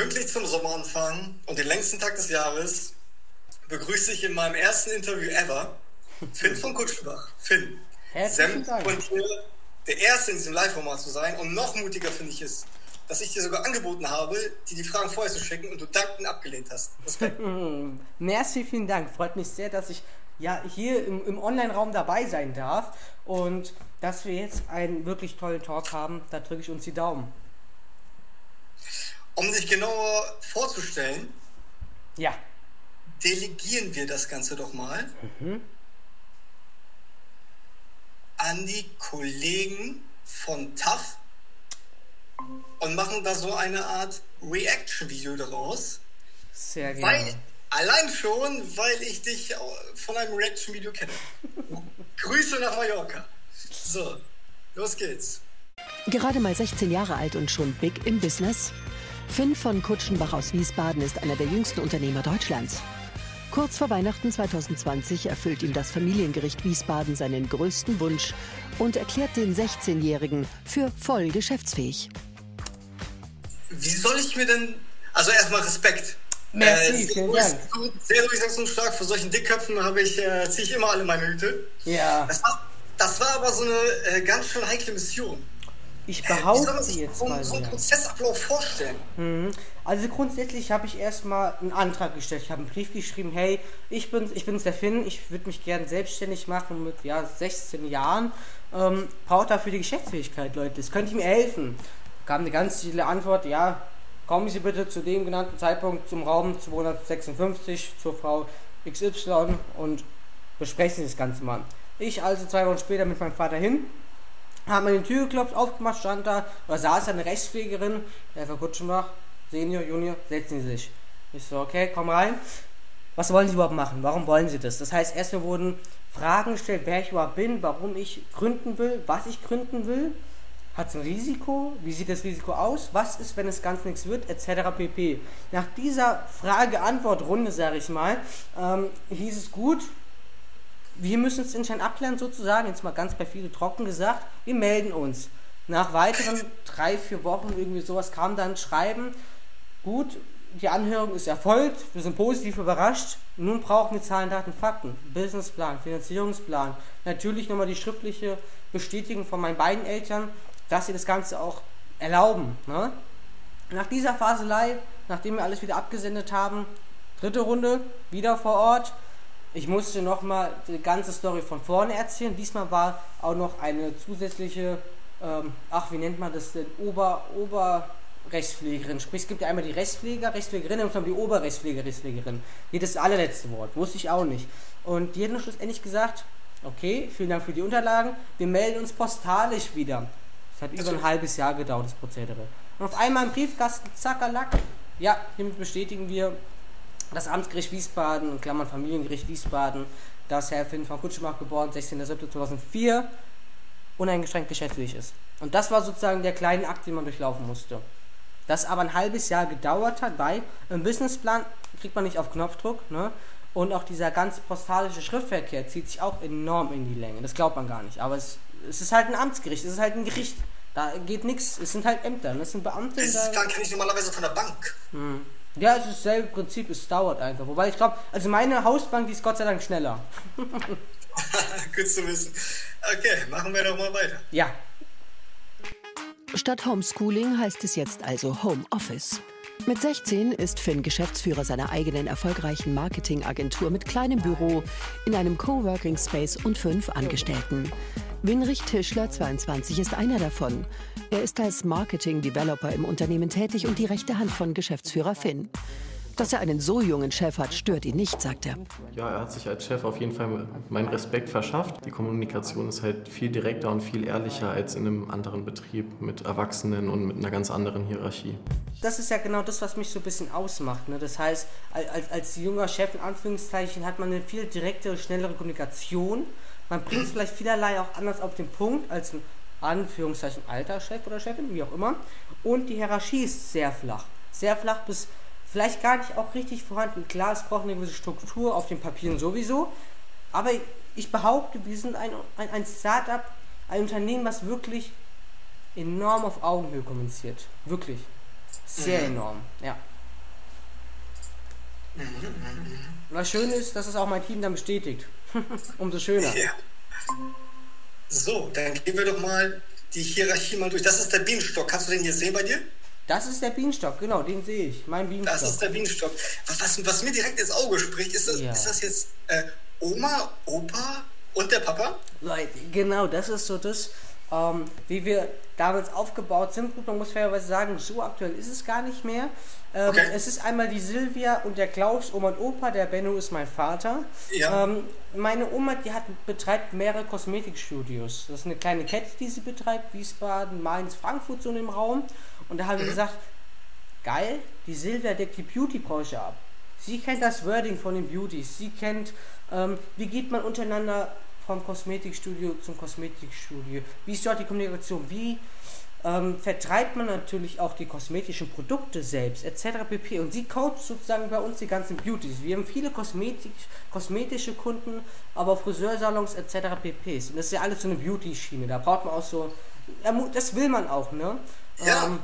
Pünktlich zum Sommeranfang und den längsten Tag des Jahres begrüße ich in meinem ersten Interview ever Finn von Kutschenbach. Finn, Herzlichen Dank. und hier der Erste in diesem Live-Format zu sein und noch mutiger finde ich es, dass ich dir sogar angeboten habe, dir die Fragen vorher zu schicken und du dankend abgelehnt hast. Respekt. Merci, vielen Dank. Freut mich sehr, dass ich ja hier im, im Online-Raum dabei sein darf und dass wir jetzt einen wirklich tollen Talk haben. Da drücke ich uns die Daumen. Um sich genauer vorzustellen, Ja. delegieren wir das Ganze doch mal an die Kollegen von TAF und machen da so eine Art Reaction-Video daraus. Sehr gerne. Weil, allein schon, weil ich dich von einem Reaction-Video kenne. Grüße nach Mallorca. So, los geht's. Gerade mal 16 Jahre alt und schon big im Business? Finn von Kutschenbach aus Wiesbaden ist einer der jüngsten Unternehmer Deutschlands. Kurz vor Weihnachten 2020 erfüllt ihm das Familiengericht Wiesbaden seinen größten Wunsch und erklärt den 16-Jährigen für voll geschäftsfähig. Wie soll ich mir denn. Also erstmal Respekt. Merci, sehr, vielen Dank. sehr durchsetzungsstark. Für solchen Dickköpfen habe ich, äh, ziehe ich immer alle meine Hüte. Ja, Das war, das war aber so eine äh, ganz schön heikle Mission. Ich behaupte man sich jetzt so, mal so einen. Prozessablauf vorstellen? Also grundsätzlich habe ich erstmal einen Antrag gestellt. Ich habe einen Brief geschrieben, hey, ich bin ich bin's der Finn, ich würde mich gern selbstständig machen mit ja, 16 Jahren. Ähm, braucht dafür die Geschäftsfähigkeit, Leute. Das könnte ich mir helfen. Kam eine ganz viele Antwort, ja, kommen Sie bitte zu dem genannten Zeitpunkt zum Raum 256 zur Frau XY und besprechen Sie das Ganze mal. Ich also zwei Wochen später mit meinem Vater hin, haben an die Tür geklopft, aufgemacht, stand da, da saß eine Rechtspflegerin, der Frau Kutschenbach, Senior, Junior, setzen Sie sich. Ich so, okay, komm rein. Was wollen Sie überhaupt machen? Warum wollen Sie das? Das heißt, erstmal wurden Fragen gestellt, wer ich überhaupt bin, warum ich gründen will, was ich gründen will. Hat es ein Risiko? Wie sieht das Risiko aus? Was ist, wenn es ganz nichts wird? Etc. pp. Nach dieser Frage-Antwort-Runde, sage ich mal, ähm, hieß es gut, wir müssen es intern abklären sozusagen, jetzt mal ganz bei viele trocken gesagt, wir melden uns. Nach weiteren drei, vier Wochen irgendwie sowas kam dann Schreiben, gut, die Anhörung ist erfolgt, wir sind positiv überrascht, nun brauchen wir Zahlen, Daten, Fakten, Businessplan, Finanzierungsplan, natürlich nochmal die schriftliche Bestätigung von meinen beiden Eltern, dass sie das Ganze auch erlauben. Ne? Nach dieser Faselei, nachdem wir alles wieder abgesendet haben, dritte Runde, wieder vor Ort. Ich musste nochmal die ganze Story von vorne erzählen. Diesmal war auch noch eine zusätzliche, ähm, ach, wie nennt man das denn, Ober, Oberrechtspflegerin. Sprich, es gibt ja einmal die Rechtspfleger, Rechtspflegerin und dann die Oberrechtspfleger, Rechtspflegerin. Die das allerletzte Wort, wusste ich auch nicht. Und die dann schlussendlich gesagt, okay, vielen Dank für die Unterlagen, wir melden uns postalisch wieder. Das hat über ein halbes Jahr gedauert, das Prozedere. Und auf einmal im Briefkasten, zackerlack, ja, hiermit bestätigen wir das Amtsgericht Wiesbaden, in Klammern Familiengericht Wiesbaden, dass Herr Finn von Kutschenbach geboren, 16.07.2004, uneingeschränkt geschäftsfähig ist. Und das war sozusagen der kleine Akt, den man durchlaufen musste. Das aber ein halbes Jahr gedauert hat, weil im Businessplan kriegt man nicht auf Knopfdruck, ne? Und auch dieser ganze postalische Schriftverkehr zieht sich auch enorm in die Länge. Das glaubt man gar nicht. Aber es, es ist halt ein Amtsgericht, es ist halt ein Gericht. Da geht nichts, es sind halt Ämter, ne? es sind Beamte. Das da- Plan kenne ich normalerweise von der Bank. Ja, es ist dasselbe Prinzip, es dauert einfach. Wobei ich glaube, also meine Hausbank, die ist Gott sei Dank schneller. Gut zu wissen. Okay, machen wir doch mal weiter. Ja, Statt Homeschooling heißt es jetzt also Homeoffice. Mit 16 ist Finn Geschäftsführer seiner eigenen erfolgreichen Marketingagentur mit kleinem Büro in einem Coworking Space und fünf Angestellten. Winrich Tischler, 22, ist einer davon. Er ist als Marketing Developer im Unternehmen tätig und die rechte Hand von Geschäftsführer Finn. Dass er einen so jungen Chef hat, stört ihn nicht, sagt er. Ja, er hat sich als Chef auf jeden Fall meinen Respekt verschafft. Die Kommunikation ist halt viel direkter und viel ehrlicher als in einem anderen Betrieb mit Erwachsenen und mit einer ganz anderen Hierarchie. das ist ja genau das, was mich so ein bisschen ausmacht. Ne? Das heißt, al- als, als junger Chef in Anführungszeichen hat man eine viel direktere, schnellere Kommunikation. Man bringt es vielleicht vielerlei auch anders auf den Punkt als ein Anführungszeichen alter Chef oder Chefin, wie auch immer. Und die Hierarchie ist sehr flach. Sehr flach bis vielleicht gar nicht auch richtig vorhanden. Klar, es braucht eine gewisse Struktur auf den Papieren sowieso. Aber ich behaupte, wir sind ein, ein, ein Start-up, ein Unternehmen, was wirklich enorm auf Augenhöhe kommuniziert. Wirklich. Sehr enorm, ja. Und das Schöne ist, dass es auch mein Team dann bestätigt. Umso schöner. Ja. So, dann gehen wir doch mal die Hierarchie mal durch. Das ist der Bienenstock. Kannst du den hier sehen bei dir? Das ist der Bienenstock, genau, den sehe ich. Mein Bienenstock. Das ist der Bienenstock. Was, was, was mir direkt ins Auge spricht, ist das, ja. ist das jetzt äh, Oma, Opa und der Papa? Genau, das ist so das, ähm, wie wir damals aufgebaut sind. Gut, man muss fairerweise sagen, so aktuell ist es gar nicht mehr. Ähm, okay. Es ist einmal die Silvia und der Klaus, Oma und Opa, der Benno ist mein Vater. Ja. Ähm, meine Oma, die hat, betreibt mehrere Kosmetikstudios. Das ist eine kleine Kette, die sie betreibt, Wiesbaden, Mainz, Frankfurt so im Raum. Und da haben wir gesagt, geil, die Silvia deckt die Beauty-Branche ab. Sie kennt das Wording von den Beauties. Sie kennt, ähm, wie geht man untereinander vom Kosmetikstudio zum Kosmetikstudio? Wie ist dort die Kommunikation? Wie ähm, vertreibt man natürlich auch die kosmetischen Produkte selbst, etc. pp. Und sie coacht sozusagen bei uns die ganzen Beauties. Wir haben viele Kosmetik, kosmetische Kunden, aber Friseursalons etc. pp. Und das ist ja alles so eine Beauty-Schiene. Da braucht man auch so, das will man auch, ne? Ja. Ähm,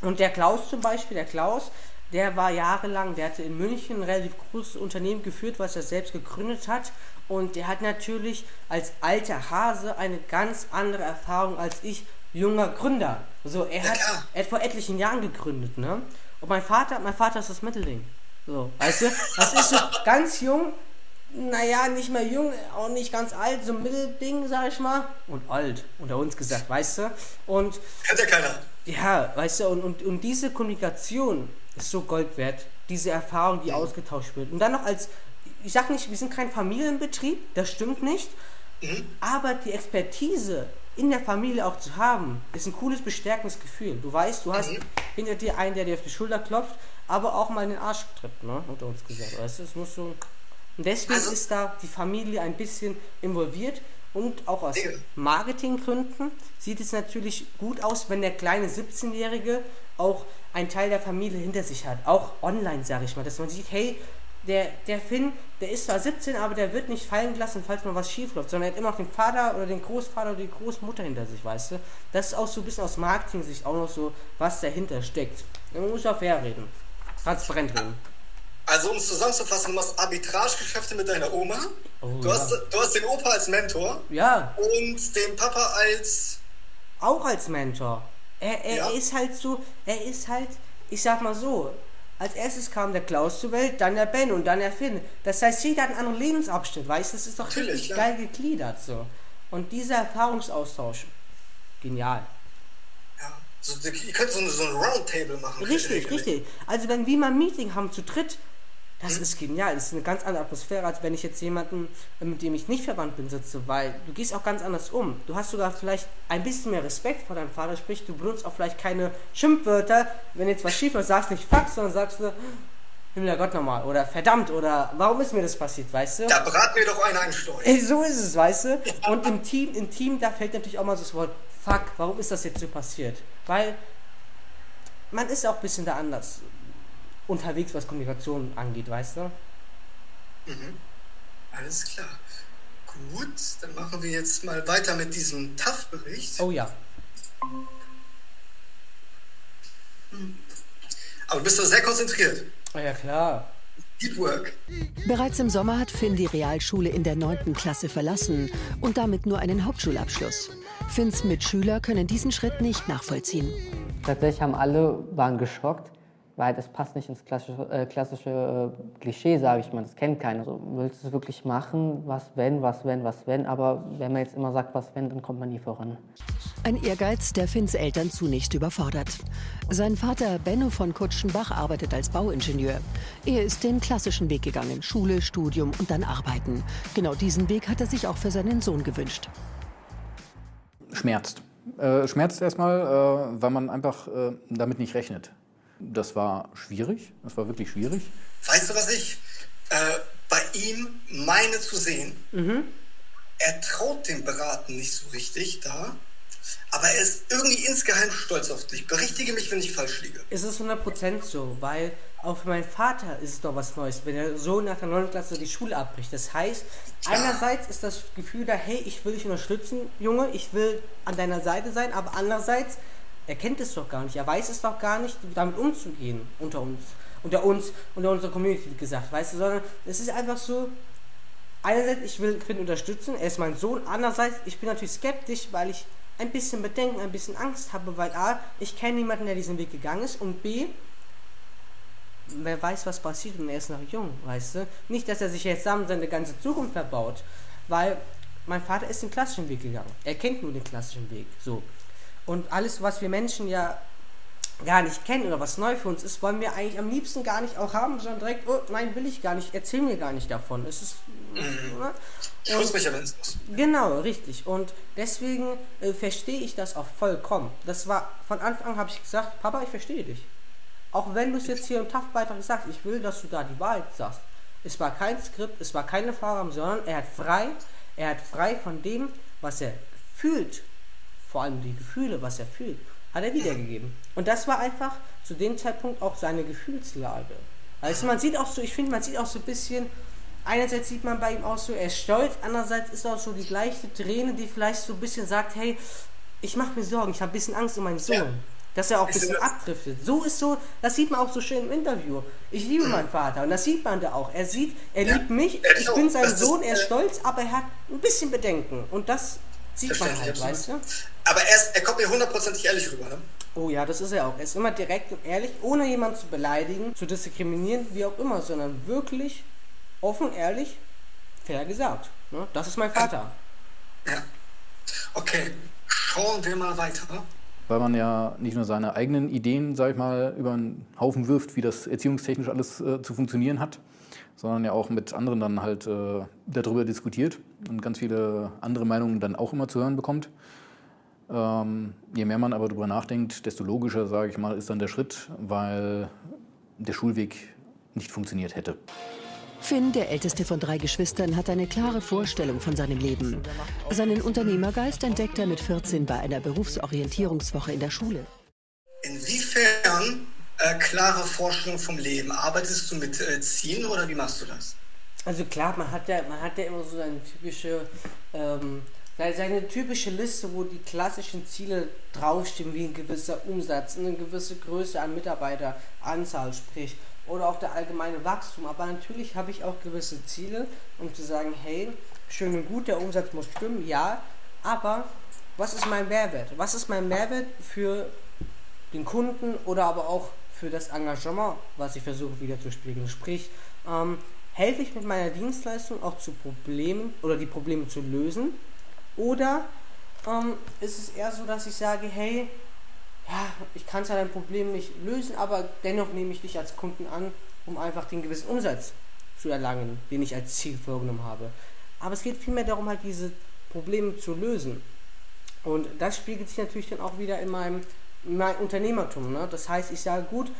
und der Klaus zum Beispiel, der Klaus, der war jahrelang, der hatte in München ein relativ großes Unternehmen geführt, was er selbst gegründet hat. Und der hat natürlich als alter Hase eine ganz andere Erfahrung als ich, junger Gründer. So, er hat, er hat vor etlichen Jahren gegründet, ne? Und mein Vater, mein Vater ist das Mittelding. So, weißt du? Das ist so ganz jung, naja, nicht mehr jung, auch nicht ganz alt, so ein Mittelding, sag ich mal. Und alt, unter uns gesagt, weißt du? Und. Hat ja keiner. Ja, weißt du, und, und, und diese Kommunikation ist so Gold wert. Diese Erfahrung, die ausgetauscht wird. Und dann noch als ich sage nicht, wir sind kein Familienbetrieb, das stimmt nicht. Mhm. Aber die Expertise in der Familie auch zu haben, ist ein cooles, bestärkendes Gefühl. Du weißt, du hast mhm. hinter dir einen, der dir auf die Schulter klopft, aber auch mal in den Arsch tritt, ne? Unter uns gesagt. Weißt du, es muss so. Und deswegen also, ist da die Familie ein bisschen involviert und auch aus Marketinggründen sieht es natürlich gut aus, wenn der kleine 17-Jährige auch einen Teil der Familie hinter sich hat. Auch online, sage ich mal, dass man sieht, hey, der, der Finn, der ist zwar 17, aber der wird nicht fallen gelassen, falls mal was schief läuft, sondern er hat immer noch den Vater oder den Großvater oder die Großmutter hinter sich, weißt du? Das ist auch so ein bisschen aus Marketing-Sicht auch noch so, was dahinter steckt. Man muss auch fair reden. Transparent reden. Also um es zusammenzufassen, du machst Arbitragegeschäfte mit deiner Oma. Oh, du, ja. hast, du hast den Opa als Mentor. Ja. Und den Papa als. Auch als Mentor. Er, er ja. ist halt so, er ist halt, ich sag mal so, als erstes kam der Klaus zur Welt, dann der Ben und dann der Finn. Das heißt, jeder hat einen anderen Lebensabschnitt, weißt du? Das ist doch Natürlich, richtig ja. geil gegliedert so. Und dieser Erfahrungsaustausch, genial. Ja, so, ihr könnt so, so ein Roundtable machen. Richtig, richtig. Also wenn wir mal ein Meeting haben zu dritt, das ist genial. Das ist eine ganz andere Atmosphäre, als wenn ich jetzt jemanden, äh, mit dem ich nicht verwandt bin, sitze, weil du gehst auch ganz anders um. Du hast sogar vielleicht ein bisschen mehr Respekt vor deinem Vater, sprich, du benutzt auch vielleicht keine Schimpfwörter. Wenn jetzt was schief ist, sagst nicht fuck, sondern sagst du, Himmel Gott nochmal oder verdammt oder warum ist mir das passiert, weißt du? Da brat mir doch einer ein Steuer. So ist es, weißt du? Und im Team, im Team, da fällt natürlich auch mal so das Wort fuck, warum ist das jetzt so passiert? Weil man ist auch ein bisschen da anders unterwegs, was Kommunikation angeht, weißt du? Mhm. Alles klar. Gut, dann machen wir jetzt mal weiter mit diesem TAF-Bericht. Oh ja. Hm. Aber bist du sehr konzentriert? Ja, klar. Deep Work. Bereits im Sommer hat Finn die Realschule in der 9. Klasse verlassen und damit nur einen Hauptschulabschluss. Finns Mitschüler können diesen Schritt nicht nachvollziehen. Tatsächlich haben alle waren geschockt weil das passt nicht ins klassische, äh, klassische äh, Klischee, sage ich mal. Das kennt keiner. Also, willst du es wirklich machen? Was wenn, was wenn, was wenn? Aber wenn man jetzt immer sagt, was wenn, dann kommt man nie voran. Ein Ehrgeiz, der Finns Eltern zunächst überfordert. Sein Vater Benno von Kutschenbach arbeitet als Bauingenieur. Er ist den klassischen Weg gegangen. Schule, Studium und dann Arbeiten. Genau diesen Weg hat er sich auch für seinen Sohn gewünscht. Schmerzt. Äh, schmerzt erstmal, äh, weil man einfach äh, damit nicht rechnet. Das war schwierig, das war wirklich schwierig. Weißt du, was ich äh, bei ihm meine zu sehen? Mhm. Er traut dem Beraten nicht so richtig da, aber er ist irgendwie insgeheim stolz auf dich. Berichtige mich, wenn ich falsch liege. Es ist 100% so, weil auch für meinen Vater ist es doch was Neues, wenn er so nach der 9. Klasse die Schule abbricht. Das heißt, ja. einerseits ist das Gefühl da, hey, ich will dich unterstützen, Junge, ich will an deiner Seite sein, aber andererseits er kennt es doch gar nicht, er weiß es doch gar nicht, damit umzugehen unter uns. unter uns, unter unserer Community gesagt, weißt du, sondern es ist einfach so, einerseits, ich will Finn unterstützen, er ist mein Sohn, andererseits, ich bin natürlich skeptisch, weil ich ein bisschen Bedenken, ein bisschen Angst habe, weil A, ich kenne niemanden, der diesen Weg gegangen ist und B, wer weiß, was passiert und er ist noch jung, weißt du? Nicht, dass er sich jetzt zusammen seine ganze Zukunft verbaut, weil mein Vater ist den klassischen Weg gegangen. Er kennt nur den klassischen Weg, so. Und alles, was wir Menschen ja gar nicht kennen oder was neu für uns ist, wollen wir eigentlich am liebsten gar nicht auch haben, sondern direkt, oh nein, will ich gar nicht, erzähl mir gar nicht davon. Es ist. Mhm. Ne? Und, genau, richtig. Und deswegen äh, verstehe ich das auch vollkommen. Das war, von Anfang an habe ich gesagt, Papa, ich verstehe dich. Auch wenn du es jetzt hier im TAF-Beitrag sagst, ich will, dass du da die Wahrheit sagst. Es war kein Skript, es war keine Vorgaben, sondern er hat frei, er hat frei von dem, was er fühlt, vor allem die Gefühle, was er fühlt, hat er wiedergegeben. Und das war einfach zu dem Zeitpunkt auch seine Gefühlslage. Also man sieht auch so, ich finde, man sieht auch so ein bisschen, einerseits sieht man bei ihm auch so, er ist stolz, andererseits ist auch so die gleiche Träne, die vielleicht so ein bisschen sagt, hey, ich mache mir Sorgen, ich habe ein bisschen Angst um meinen Sohn. Ja. Dass er auch ein bisschen abdriftet. So ist so, das sieht man auch so schön im Interview. Ich liebe meinen Vater und das sieht man da auch. Er sieht, er ja. liebt mich, ich bin sein Sohn, er ist stolz, aber er hat ein bisschen Bedenken. Und das sieht man halt, weißt du? Aber er, ist, er kommt mir hundertprozentig ehrlich rüber, ne? Oh ja, das ist er auch. Er ist immer direkt und ehrlich, ohne jemanden zu beleidigen, zu diskriminieren, wie auch immer, sondern wirklich offen, ehrlich, fair gesagt. Ne? Das ist mein Vater. Ja. Okay, schauen wir mal weiter weil man ja nicht nur seine eigenen Ideen, sag ich mal, über einen Haufen wirft, wie das erziehungstechnisch alles äh, zu funktionieren hat, sondern ja auch mit anderen dann halt äh, darüber diskutiert und ganz viele andere Meinungen dann auch immer zu hören bekommt. Ähm, je mehr man aber darüber nachdenkt, desto logischer, sage ich mal, ist dann der Schritt, weil der Schulweg nicht funktioniert hätte. Finn, der älteste von drei Geschwistern, hat eine klare Vorstellung von seinem Leben. Seinen Unternehmergeist entdeckt er mit 14 bei einer Berufsorientierungswoche in der Schule. Inwiefern äh, klare Vorstellung vom Leben? Arbeitest du mit äh, Zielen oder wie machst du das? Also klar, man hat ja, man hat ja immer so eine typische, ähm, seine typische Liste, wo die klassischen Ziele draufstehen, wie ein gewisser Umsatz, eine gewisse Größe an Mitarbeiteranzahl, sprich oder auch der allgemeine Wachstum. Aber natürlich habe ich auch gewisse Ziele, um zu sagen, hey, schön und gut, der Umsatz muss stimmen, ja, aber was ist mein Mehrwert? Was ist mein Mehrwert für den Kunden oder aber auch für das Engagement, was ich versuche wieder zu spiegeln? Sprich, ähm, helfe ich mit meiner Dienstleistung auch zu Problemen oder die Probleme zu lösen? Oder ähm, ist es eher so, dass ich sage, hey, ja, ich kann zwar dein Problem nicht lösen, aber dennoch nehme ich dich als Kunden an, um einfach den gewissen Umsatz zu erlangen, den ich als Ziel vorgenommen habe. Aber es geht vielmehr darum, halt diese Probleme zu lösen. Und das spiegelt sich natürlich dann auch wieder in meinem, in meinem Unternehmertum. Ne? Das heißt, ich sage gut,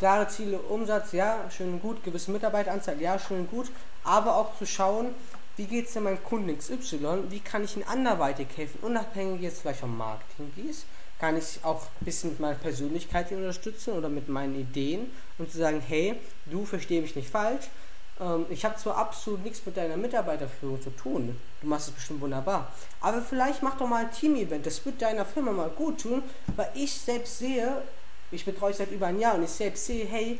klare Ziele, Umsatz, ja, schön und gut, gewisse Mitarbeiteranzahl, ja, schön und gut, aber auch zu schauen, wie geht es denn meinem Kunden XY, wie kann ich ihn anderweitig helfen, unabhängig jetzt vielleicht vom Marketing, wie ist kann ich auch ein bisschen mit meiner Persönlichkeit unterstützen oder mit meinen Ideen und zu sagen, hey, du versteh mich nicht falsch. Ähm, ich habe zwar absolut nichts mit deiner Mitarbeiterführung zu tun, du machst es bestimmt wunderbar, aber vielleicht mach doch mal ein Team-Event, das wird deiner Firma mal gut tun, weil ich selbst sehe, ich betreue seit über ein Jahr und ich selbst sehe, hey,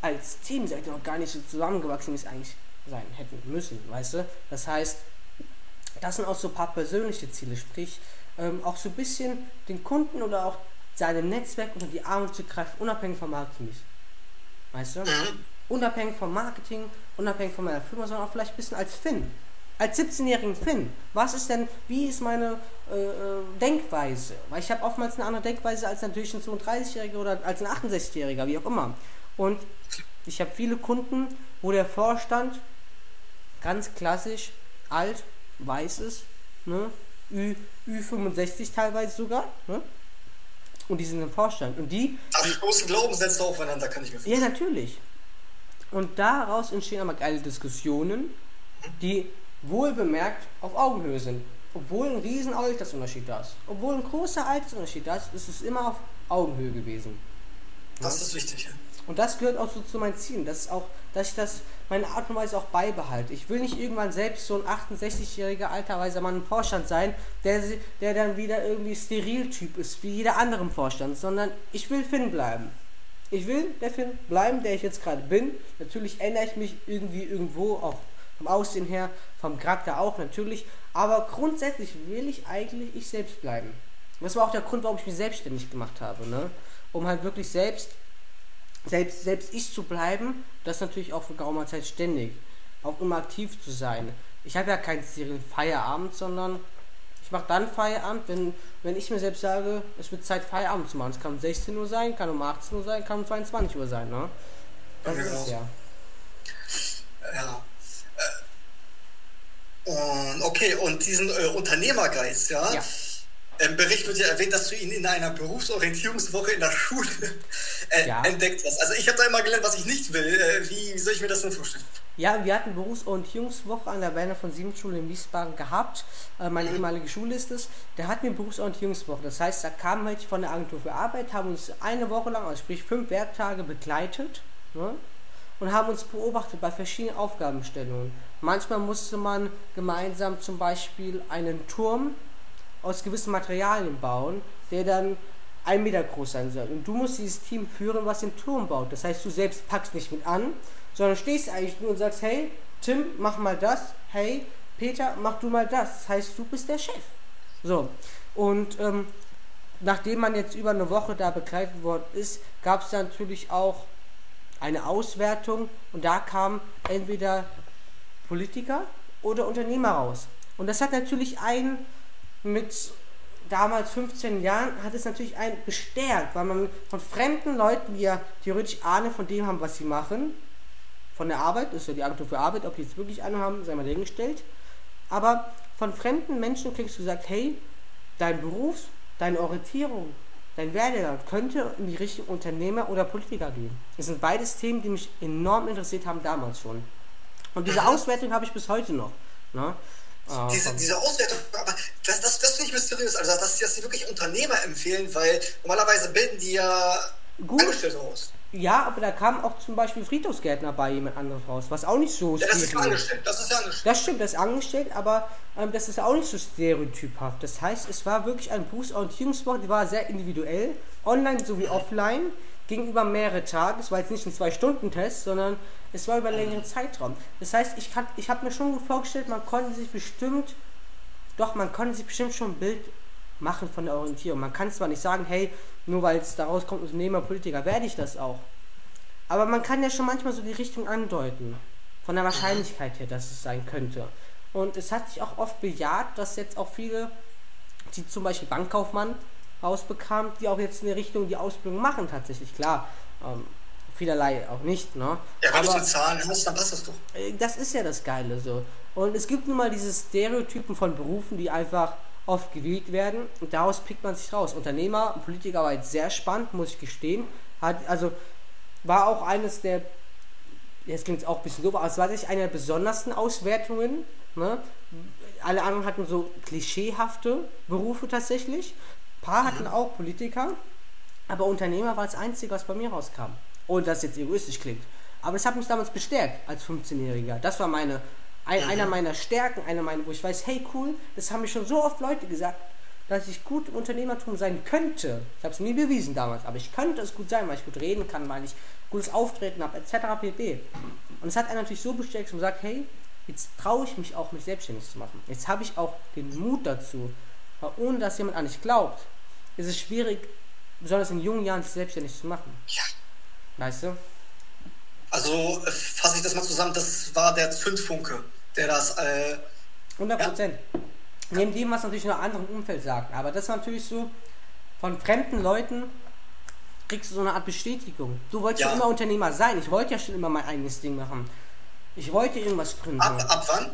als Team seid ihr noch gar nicht so zusammengewachsen, wie es eigentlich sein hätten müssen, weißt du? Das heißt, das sind auch so ein paar persönliche Ziele, sprich, ähm, auch so ein bisschen den Kunden oder auch seinem Netzwerk unter die Arme zu greifen, unabhängig vom Marketing Weißt du? Unabhängig vom Marketing, unabhängig von meiner Firma, sondern auch vielleicht ein bisschen als Finn. Als 17-jährigen Finn. Was ist denn, wie ist meine äh, äh Denkweise? Weil ich habe oftmals eine andere Denkweise als natürlich ein 32-Jähriger oder als ein 68-Jähriger, wie auch immer. Und ich habe viele Kunden, wo der Vorstand ganz klassisch alt, weiß ist, ne? Ü, Ü65 teilweise sogar. Ne? Und die sind im Vorstand. Und die. Ach, stoßen Glaubenssätze aufeinander, kann ich mir vorstellen. Ja, natürlich. Und daraus entstehen aber geile Diskussionen, die wohl bemerkt auf Augenhöhe sind. Obwohl ein riesen Altersunterschied da ist. Obwohl ein großer Altersunterschied da ist, ist es immer auf Augenhöhe gewesen. Das ist wichtig, ja. Und das gehört auch so zu meinen Zielen, dass, ist auch, dass ich das meine Art und Weise auch beibehalte. Ich will nicht irgendwann selbst so ein 68-jähriger alter weiser Mann im Vorstand sein, der, der dann wieder irgendwie Steriltyp ist, wie jeder andere im Vorstand, sondern ich will Finn bleiben. Ich will der Finn bleiben, der ich jetzt gerade bin. Natürlich ändere ich mich irgendwie irgendwo, auch vom Aussehen her, vom Charakter auch natürlich. Aber grundsätzlich will ich eigentlich ich selbst bleiben. Das war auch der Grund, warum ich mich selbstständig gemacht habe, ne? Um halt wirklich selbst, selbst, selbst ich zu bleiben, das natürlich auch für geraumer Zeit ständig. Auch immer aktiv zu sein. Ich habe ja keinen Serien Feierabend, sondern ich mache dann Feierabend, wenn, wenn ich mir selbst sage, es wird Zeit, Feierabend zu machen. Es kann um 16 Uhr sein, kann um 18 Uhr sein, kann um 22 Uhr sein. Ne? Das ja, ist es ja. Ja. Und okay, und diesen äh, Unternehmergeist, ja. ja. Im Bericht wird ja erwähnt, dass du ihn in einer Berufsorientierungswoche in der Schule äh, ja. entdeckt hast. Also ich habe da immer gelernt, was ich nicht will. Äh, wie, wie soll ich mir das denn vorstellen? Ja, wir hatten Berufsorientierungswoche an der Werner von Sieben Schule in Wiesbaden gehabt. Äh, meine ehemalige Schule ist es. Da hatten wir Berufsorientierungswoche. Das heißt, da kamen welche von der Agentur für Arbeit, haben uns eine Woche lang, also sprich fünf Werktage begleitet ne? und haben uns beobachtet bei verschiedenen Aufgabenstellungen. Manchmal musste man gemeinsam zum Beispiel einen Turm aus gewissen Materialien bauen, der dann ein Meter groß sein soll. Und du musst dieses Team führen, was den Turm baut. Das heißt, du selbst packst nicht mit an, sondern stehst eigentlich nur und sagst, hey, Tim, mach mal das. Hey, Peter, mach du mal das. Das heißt, du bist der Chef. So. Und ähm, nachdem man jetzt über eine Woche da begleitet worden ist, gab es natürlich auch eine Auswertung und da kamen entweder Politiker oder Unternehmer raus. Und das hat natürlich einen mit damals 15 Jahren hat es natürlich einen bestärkt, weil man von fremden Leuten, die ja theoretisch Ahnung von dem haben, was sie machen, von der Arbeit, das ist ja die Agentur für Arbeit, ob die jetzt wirklich Ahnung haben, sei mal dahingestellt, aber von fremden Menschen kriegst du gesagt, hey, dein Beruf, deine Orientierung, dein Werdegang könnte in die Richtung Unternehmer oder Politiker gehen. Das sind beides Themen, die mich enorm interessiert haben damals schon. Und diese mhm. Auswertung habe ich bis heute noch. Ne? Ah, diese, diese Auswertung, aber das, das, das finde ich mysteriös, also dass, dass sie wirklich Unternehmer empfehlen, weil normalerweise bilden die ja Gut. Angestellte aus. Ja, aber da kam auch zum Beispiel Friedhofsgärtner bei jemand anderes raus, was auch nicht so ja, das ist angestellt, das ist ja angestellt. Das stimmt, das ist angestellt, aber ähm, das ist auch nicht so stereotyphaft. Das heißt, es war wirklich ein Berufsorientierungswoche, die war sehr individuell, online sowie offline, gegenüber mehrere Tage. Es war jetzt nicht ein Zwei-Stunden-Test, sondern es war über einen längeren Zeitraum. Das heißt, ich, ich habe mir schon gut vorgestellt, man konnte sich bestimmt, doch, man konnte sich bestimmt schon ein Bild machen von der Orientierung. Man kann zwar nicht sagen, hey, nur weil es daraus kommt, Unternehmer, Politiker, werde ich das auch. Aber man kann ja schon manchmal so die Richtung andeuten. Von der Wahrscheinlichkeit her, dass es sein könnte. Und es hat sich auch oft bejaht, dass jetzt auch viele, die zum Beispiel Bankkaufmann rausbekamen, die auch jetzt in der Richtung die Ausbildung machen tatsächlich. Klar, ähm, vielerlei auch nicht, ne? Ja, wenn Aber, du Zahlen hast, dann passt das doch. Äh, das ist ja das Geile so. Und es gibt nun mal diese Stereotypen von Berufen, die einfach oft gewählt werden und daraus pickt man sich raus. Unternehmer, Politiker war jetzt sehr spannend, muss ich gestehen. Hat, also war auch eines der, jetzt klingt es auch ein bisschen doof, aber es war tatsächlich eine der besondersten Auswertungen. Ne? Alle anderen hatten so klischeehafte Berufe tatsächlich. Ein paar hatten mhm. auch Politiker, aber Unternehmer war das Einzige, was bei mir rauskam. Und das jetzt egoistisch klingt. Aber das hat mich damals bestärkt als 15-Jähriger. Das war meine, ein, mhm. einer meiner Stärken, einer meiner, wo ich weiß, hey cool, das haben mir schon so oft Leute gesagt, dass ich gut im Unternehmertum sein könnte. Ich habe es nie bewiesen damals, aber ich könnte es gut sein, weil ich gut reden kann, weil ich gutes Auftreten habe, etc. pp. Und es hat einen natürlich so bestärkt und gesagt, hey, jetzt traue ich mich auch, mich selbstständig zu machen. Jetzt habe ich auch den Mut dazu. Weil ohne dass jemand an dich glaubt, ist es schwierig, besonders in jungen Jahren sich selbstständig zu machen. Ja. Weißt du? Also äh, fasse ich das mal zusammen, das war der Zündfunke, der das. Äh, 100 Prozent. Ja. Neben dem, was natürlich in einem anderen Umfeld sagt. Aber das ist natürlich so, von fremden Leuten kriegst du so eine Art Bestätigung. Du wolltest ja. schon immer Unternehmer sein. Ich wollte ja schon immer mein eigenes Ding machen. Ich wollte irgendwas gründen. Ab, ab wann?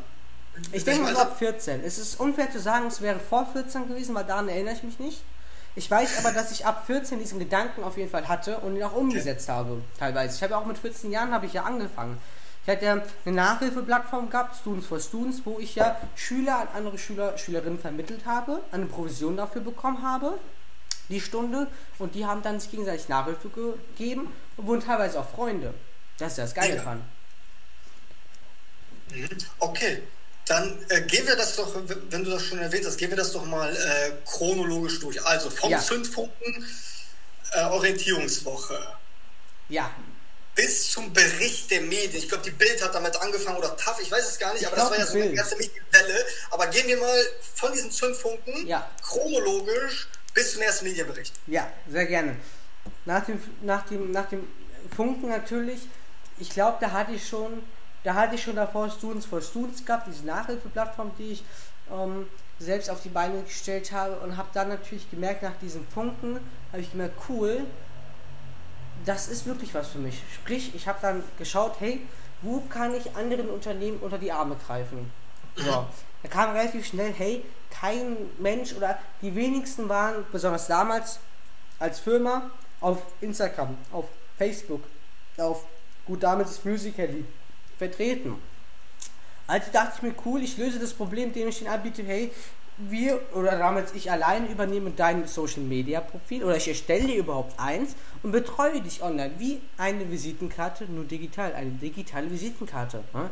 Ich denke mal so ab 14. Es ist unfair zu sagen, es wäre vor 14 gewesen, weil daran erinnere ich mich nicht. Ich weiß aber, dass ich ab 14 diesen Gedanken auf jeden Fall hatte und ihn auch umgesetzt habe, teilweise. Ich habe auch mit 14 Jahren habe ich ja angefangen. Ich hatte ja eine Nachhilfeplattform gehabt, Students for Students, wo ich ja Schüler an andere Schüler, Schülerinnen vermittelt habe, eine Provision dafür bekommen habe, die Stunde, und die haben dann sich gegenseitig Nachhilfe gegeben und wurden teilweise auch Freunde. Das ist ja das Geile dran. Mhm. Okay, dann äh, gehen wir das doch, wenn du das schon erwähnt hast, gehen wir das doch mal äh, chronologisch durch. Also vom ja. Zündfunken äh, Orientierungswoche. Ja. Bis zum Bericht der Medien. Ich glaube, die Bild hat damit angefangen oder TAF, ich weiß es gar nicht, Ich aber das war ja so eine erste Medienwelle. Aber gehen wir mal von diesen Zündfunken Ja. chronologisch bis zum ersten Medienbericht. Ja, sehr gerne. Nach dem, nach dem, nach dem Funken natürlich, ich glaube, da hatte ich schon, da hatte ich schon davor Students for Students gehabt, diese Nachhilfeplattform, die ich ähm, selbst auf die Beine gestellt habe und habe dann natürlich gemerkt, nach diesem Funken, habe ich gemerkt, cool, das ist wirklich was für mich. Sprich, ich habe dann geschaut, hey, wo kann ich anderen Unternehmen unter die Arme greifen? So. Da kam relativ schnell, hey, kein Mensch oder die wenigsten waren, besonders damals als Firma, auf Instagram, auf Facebook, auf, gut, damals ist Musical.ly vertreten. Also dachte ich mir, cool, ich löse das Problem, indem ich den anbiete, hey, wir oder damals ich allein übernehme dein Social Media Profil oder ich erstelle dir überhaupt eins und betreue dich online wie eine Visitenkarte, nur digital, eine digitale Visitenkarte. Ne?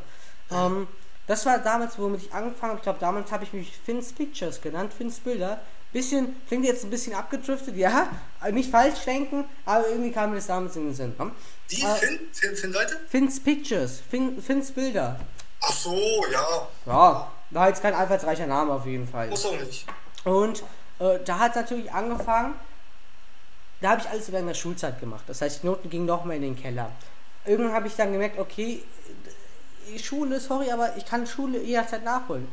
Ähm, das war damals, womit ich angefangen habe. Ich glaube, damals habe ich mich Fins Pictures genannt, Fins Bilder. Bisschen, klingt jetzt ein bisschen abgedriftet, ja, nicht falsch denken, aber irgendwie kam mir das damals in den Sinn. Ne? Die Äh, Finn, Finn, Finn Leute? Fins Pictures, fin, Fins Bilder. Ach so, ja. Ja, war jetzt kein einfallsreicher Name auf jeden Fall. Muss auch nicht. Und äh, da hat es natürlich angefangen, da habe ich alles während der Schulzeit gemacht. Das heißt, die Noten gingen noch mehr in den Keller. Irgendwann habe ich dann gemerkt, okay, äh, Schule, sorry, aber ich kann Schule jederzeit nachholen.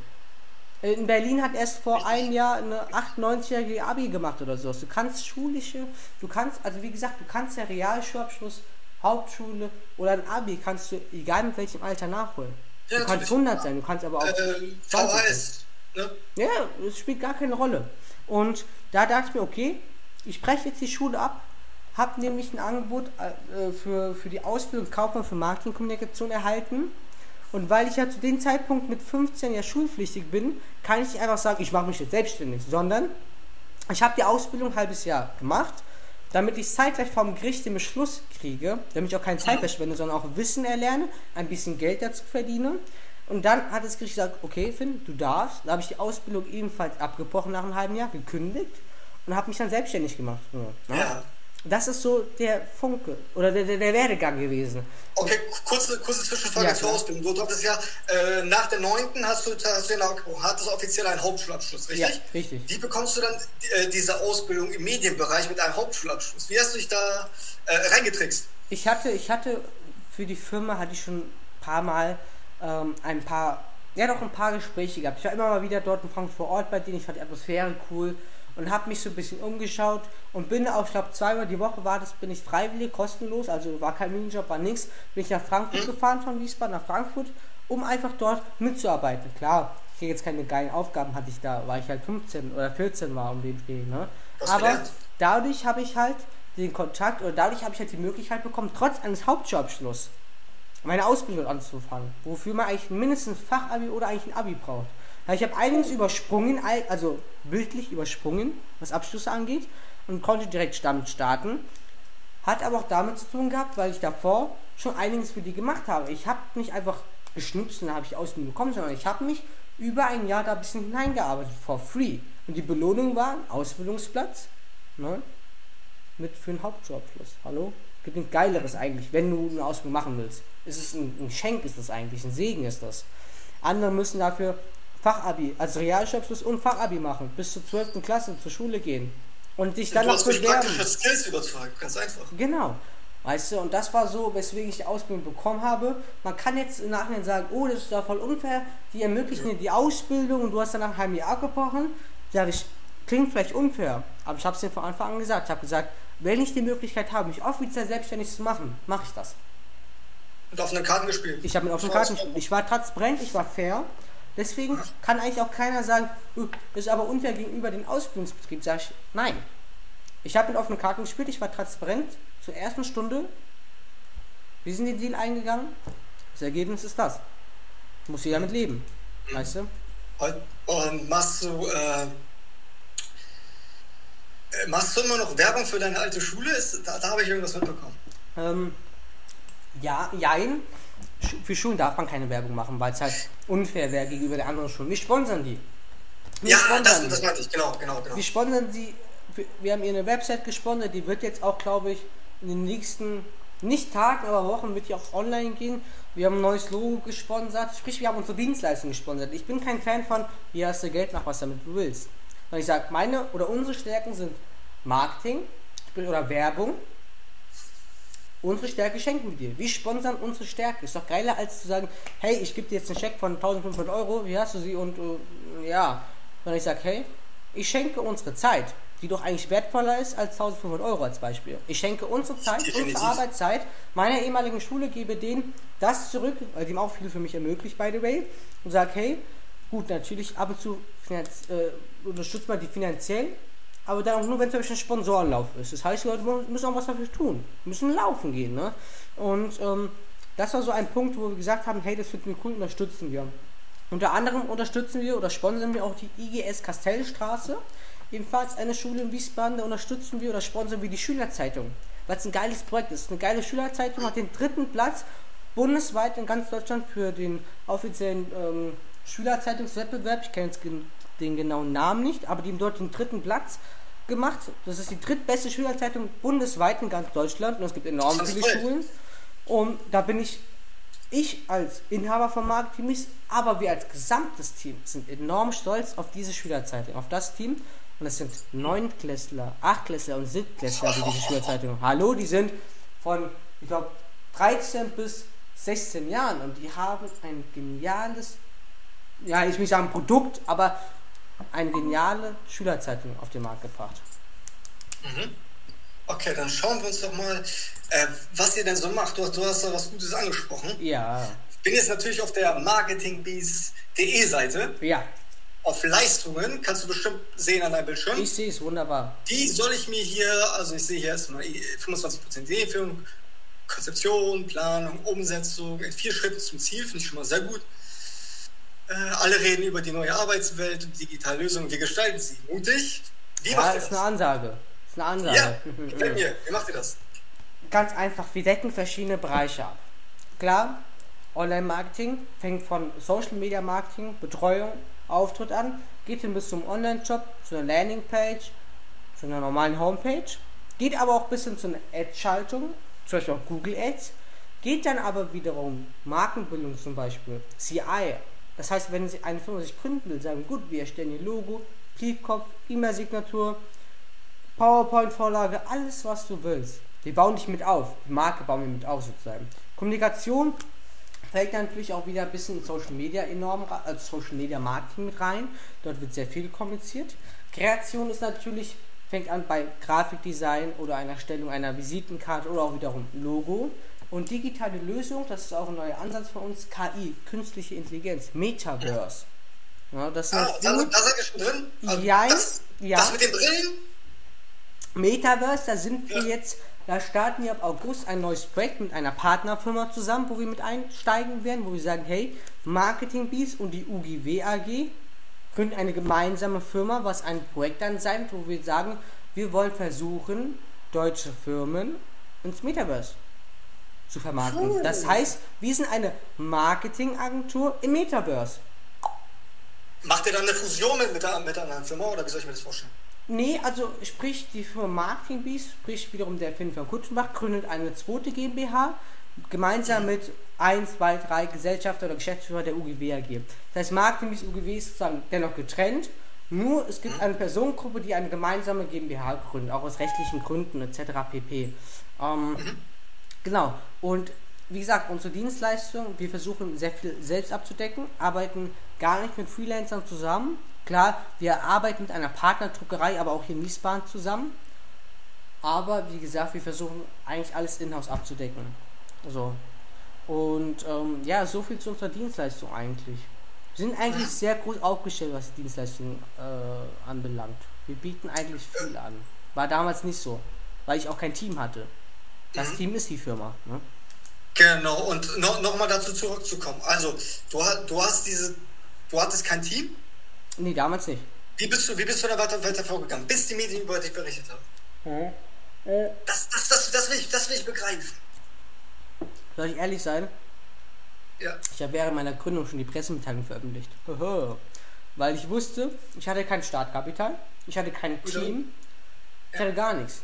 Äh, In Berlin hat erst vor einem Jahr eine 98-jährige Abi gemacht oder so. Du kannst schulische, du kannst, also wie gesagt, du kannst ja Realschulabschluss, Hauptschule oder ein Abi kannst du, egal mit welchem Alter, nachholen. Ja, du kannst natürlich. 100 sein, du kannst aber auch Ähm, 20 sein. VHS. Ne? Ja, es spielt gar keine Rolle. Und da dachte ich mir, okay, ich breche jetzt die Schule ab, habe nämlich ein Angebot äh, für, für die Ausbildung Kaufmann für Marketingkommunikation erhalten. Und weil ich ja zu dem Zeitpunkt mit 15 ja schulpflichtig bin, kann ich nicht einfach sagen, ich mache mich jetzt selbstständig, sondern ich habe die Ausbildung ein halbes Jahr gemacht, damit ich zeitgleich vom Gericht den Beschluss kriege, damit ich auch keine Zeit verschwende, sondern auch Wissen erlerne, ein bisschen Geld dazu verdiene. Und dann hat das Gericht gesagt, okay, Finn, du darfst. Da habe ich die Ausbildung ebenfalls abgebrochen nach einem halben Jahr, gekündigt und habe mich dann selbstständig gemacht. Ja. Ja. Das ist so der Funke oder der, der, der Werdegang gewesen. Okay, kurze, kurze Zwischenfrage Ja, zur. Ausbildung. Du hattest ja äh, nach der 9. hast du, hast du hattest offiziell einen Hauptschulabschluss, richtig? Ja, richtig. Wie bekommst du dann äh, diese Ausbildung im Medienbereich mit einem Hauptschulabschluss? Wie hast du dich da äh, reingetrickst? Ich hatte, ich hatte für die Firma hatte ich schon ein paar Mal ähm, ein paar, ja doch ein paar Gespräche gehabt. Ich war immer mal wieder dort in Frankfurt vor Ort bei denen, ich fand die Atmosphäre cool und habe mich so ein bisschen umgeschaut und bin auch, ich glaube zweimal die Woche war das, bin ich freiwillig, kostenlos, also war kein Minijob, war nichts, bin ich nach Frankfurt gefahren von Wiesbaden nach Frankfurt, um einfach dort mitzuarbeiten. Klar, ich kriege jetzt keine geilen Aufgaben, hatte ich da, weil ich halt 15 oder 14 war um den Dreh, ne? Aber gelernt. dadurch habe ich halt den Kontakt oder dadurch habe ich halt die Möglichkeit bekommen, trotz eines Hauptschulabschlusses meine Ausbildung anzufangen, wofür man eigentlich mindestens ein Fachabi oder eigentlich ein Abi braucht. Ich habe einiges übersprungen, also bildlich übersprungen, was Abschlüsse angeht, und konnte direkt damit starten. Hat aber auch damit zu tun gehabt, weil ich davor schon einiges für die gemacht habe. Ich habe nicht einfach geschnupst und habe ich Ausbildung bekommen, sondern ich habe mich über ein Jahr da ein bisschen hineingearbeitet, for free. Und die Belohnung war ein Ausbildungsplatz ne, mit für einen Hauptschulabschluss. Hallo? Gibt nichts Geileres eigentlich, wenn du eine Ausbildung machen willst. Es ist ein, ein Schenk, ist das eigentlich, ein Segen ist das. Andere müssen dafür Fachabi, also Realschulabschluss und Fachabi machen, bis zur 12. Klasse zur Schule gehen. Und sich dann noch bewerben. praktische Skills übertragen, ganz einfach. Genau. Weißt du, und das war so, weswegen ich die Ausbildung bekommen habe. Man kann jetzt im Nachhinein sagen, oh, das ist doch voll unfair. Die ermöglichen dir die Ausbildung und du hast dann nach einem halben Jahr abgebrochen. Sag ich, klingt vielleicht unfair, aber ich habe es dir von Anfang an gesagt. Ich habe gesagt, wenn ich die Möglichkeit habe, mich offiziell selbstständig zu machen, mache ich das. Mit offenen Karten gespielt. Ich habe mit offenen Karten, war's. ich war transparent, ich war fair. Deswegen kann eigentlich auch keiner sagen, "Uh, das ist aber unfair gegenüber dem Ausbildungsbetrieb. Sag ich, nein. Ich habe mit offenen Karten gespielt, ich war transparent zur ersten Stunde. Wir sind den Deal eingegangen. Das Ergebnis ist das. Muss jeder mit leben. Weißt du? Und, und machst du, äh, äh, machst du immer noch Werbung für deine alte Schule? Ist, da da habe ich irgendwas mitbekommen. Ähm, ja, jein. Für Schulen darf man keine Werbung machen, weil es halt unfair wäre gegenüber der anderen Schulen. Wir sponsern die. Wir Ja, sponsern das, die. das meinte ich, genau, genau, genau. Wir sponsern sie, wir- haben ihr eine Website gesponsert, die wird jetzt auch, glaube ich, in den nächsten nicht Tagen, aber Wochen wird die auch online gehen. Wir haben ein neues Logo gesponsert, sprich, wir haben unsere Dienstleistung gesponsert. Ich bin kein Fan von, hier hast du Geld, mach was damit du willst. Und ich sage, meine oder unsere Stärken sind Marketing oder Werbung. Unsere Stärke schenken wir dir. Wir sponsern unsere Stärke. Ist doch geiler, als zu sagen, hey, ich gebe dir jetzt einen Scheck von 1500 Euro, wie hast du sie? Und äh, ja, wenn ich sage, hey, ich schenke unsere Zeit die doch eigentlich wertvoller ist als 1500 Euro als Beispiel. Ich schenke unsere Zeit, unsere Arbeitszeit meiner ehemaligen Schule, gebe denen das zurück, weil die auch viel für mich ermöglicht, by the way, und sage, hey, gut, natürlich ab und zu finanz, äh, unterstützt man die finanziell, aber dann auch nur, wenn es ein Sponsorenlauf ist. Das heißt, die Leute müssen auch was dafür tun, müssen laufen gehen. Ne? Und ähm, das war so ein Punkt, wo wir gesagt haben, hey, das finden wir cool, unterstützen wir. Unter anderem unterstützen wir oder sponsern wir auch die IGS Kastellstraße ebenfalls eine Schule in Wiesbaden, da unterstützen wir oder sponsern wir die Schülerzeitung. Weil es ein geiles Projekt ist. Eine geile Schülerzeitung hat den dritten Platz bundesweit in ganz Deutschland für den offiziellen ähm, Schülerzeitungswettbewerb. Ich kenne jetzt den genauen Namen nicht, aber die haben dort den dritten Platz gemacht. Das ist die drittbeste Schülerzeitung bundesweit in ganz Deutschland und es gibt enorm viele Schulen. Und da bin ich, ich als Inhaber von Marketing, aber wir als gesamtes Team sind enorm stolz auf diese Schülerzeitung, auf das Team. Und es sind Neuntklässler, Achtklässler und Siebtklässler, die diese Schulzeitung Hallo, die sind von, ich glaube, 13 bis 16 Jahren und die haben ein geniales, ja, ich will nicht sagen Produkt, aber eine geniale Schülerzeitung auf den Markt gebracht. Mhm. Okay, dann schauen wir uns doch mal, äh, was ihr denn so macht. Du, du hast da was Gutes angesprochen. Ja. Ich bin jetzt natürlich auf der marketingbees.de Seite. Ja auf Leistungen, kannst du bestimmt sehen an deinem Bildschirm. Ich sehe es wunderbar. Die soll ich mir hier, also ich sehe hier erstmal 25% Ideenführung, Konzeption, Planung, Umsetzung in vier Schritten zum Ziel, finde ich schon mal sehr gut. Äh, alle reden über die neue Arbeitswelt und digitale Lösungen. Wir gestalten sie. Mutig. Wie ja, macht ihr das? ist eine Ansage. Ist eine Ansage. Ja, gefällt mir. Wie macht ihr das? Ganz einfach. Wir decken verschiedene Bereiche ab. Klar, Online-Marketing fängt von Social-Media-Marketing, Betreuung, Auftritt an, geht hin bis zum Online-Shop, zu einer Landingpage, zu einer normalen Homepage, geht aber auch bis hin zu einer Ad-Schaltung, zum Beispiel auch Google Ads, geht dann aber wiederum Markenbildung zum Beispiel, CI. Das heißt, wenn Sie eine Firma sich gründen will, sagen, gut, wir erstellen Ihr Logo, Briefkopf, E-Mail-Signatur, PowerPoint-Vorlage, alles was du willst. Wir bauen dich mit auf. Die Marke bauen wir mit auf sozusagen. Kommunikation fällt natürlich auch wieder ein bisschen in Social Media enorm, also Social Media Marketing mit rein. Dort wird sehr viel kommuniziert. Kreation ist natürlich, fängt an bei Grafikdesign oder einer Stellung einer Visitenkarte oder auch wiederum Logo. Und digitale Lösung, das ist auch ein neuer Ansatz von uns, KI, künstliche Intelligenz, Metaverse. Ja, das ah, also, da seid ihr schon drin? Also ja, das, ja. das mit den Brillen? Metaverse, da sind wir jetzt da starten wir ab August ein neues Projekt mit einer Partnerfirma zusammen, wo wir mit einsteigen werden, wo wir sagen, hey, Marketing Bees und die UGW AG gründen eine gemeinsame Firma, was ein Projekt dann sein wird, wo wir sagen, wir wollen versuchen, deutsche Firmen ins Metaverse zu vermarkten. Cool. Das heißt, wir sind eine Marketingagentur im Metaverse. Macht ihr dann eine Fusion mit, mit, der, mit einer Firma oder wie soll ich mir das vorstellen? Nee, also sprich die Firma Marketing Beast, sprich wiederum der Finn von Kutschenbach, gründet eine zweite GmbH gemeinsam mit 1, 2, 3 Gesellschafter oder Geschäftsführer der UGW AG. Das heißt, Marketing Beast UGW ist sozusagen dennoch getrennt, nur es gibt eine Personengruppe, die eine gemeinsame GmbH gründet, auch aus rechtlichen Gründen etc. pp. Ähm, genau, und wie gesagt, unsere Dienstleistung, wir versuchen sehr viel selbst abzudecken, arbeiten gar nicht mit Freelancern zusammen, Klar, wir arbeiten mit einer Partnerdruckerei, aber auch hier in Wiesbaden zusammen. Aber wie gesagt, wir versuchen eigentlich alles in-house abzudecken. So. Und ähm, ja, so viel zu unserer Dienstleistung eigentlich. Wir sind eigentlich sehr groß aufgestellt, was die Dienstleistung äh, anbelangt. Wir bieten eigentlich viel an. War damals nicht so, weil ich auch kein Team hatte. Das mhm. Team ist die Firma. Ne? Genau, und noch, noch mal dazu zurückzukommen. Also, du, du hast diese, du hattest kein Team, Nee, damals nicht. Wie bist du, wie bist du da weiter, weiter vorgegangen, bis die Medien über dich berichtet haben? Hm. Äh. Das, das, das, das, will ich, das will ich begreifen. Soll ich ehrlich sein? Ja. Ich habe während meiner Gründung schon die Pressemitteilung veröffentlicht. Weil ich wusste, ich hatte kein Startkapital, ich hatte kein Team, ich hatte gar nichts.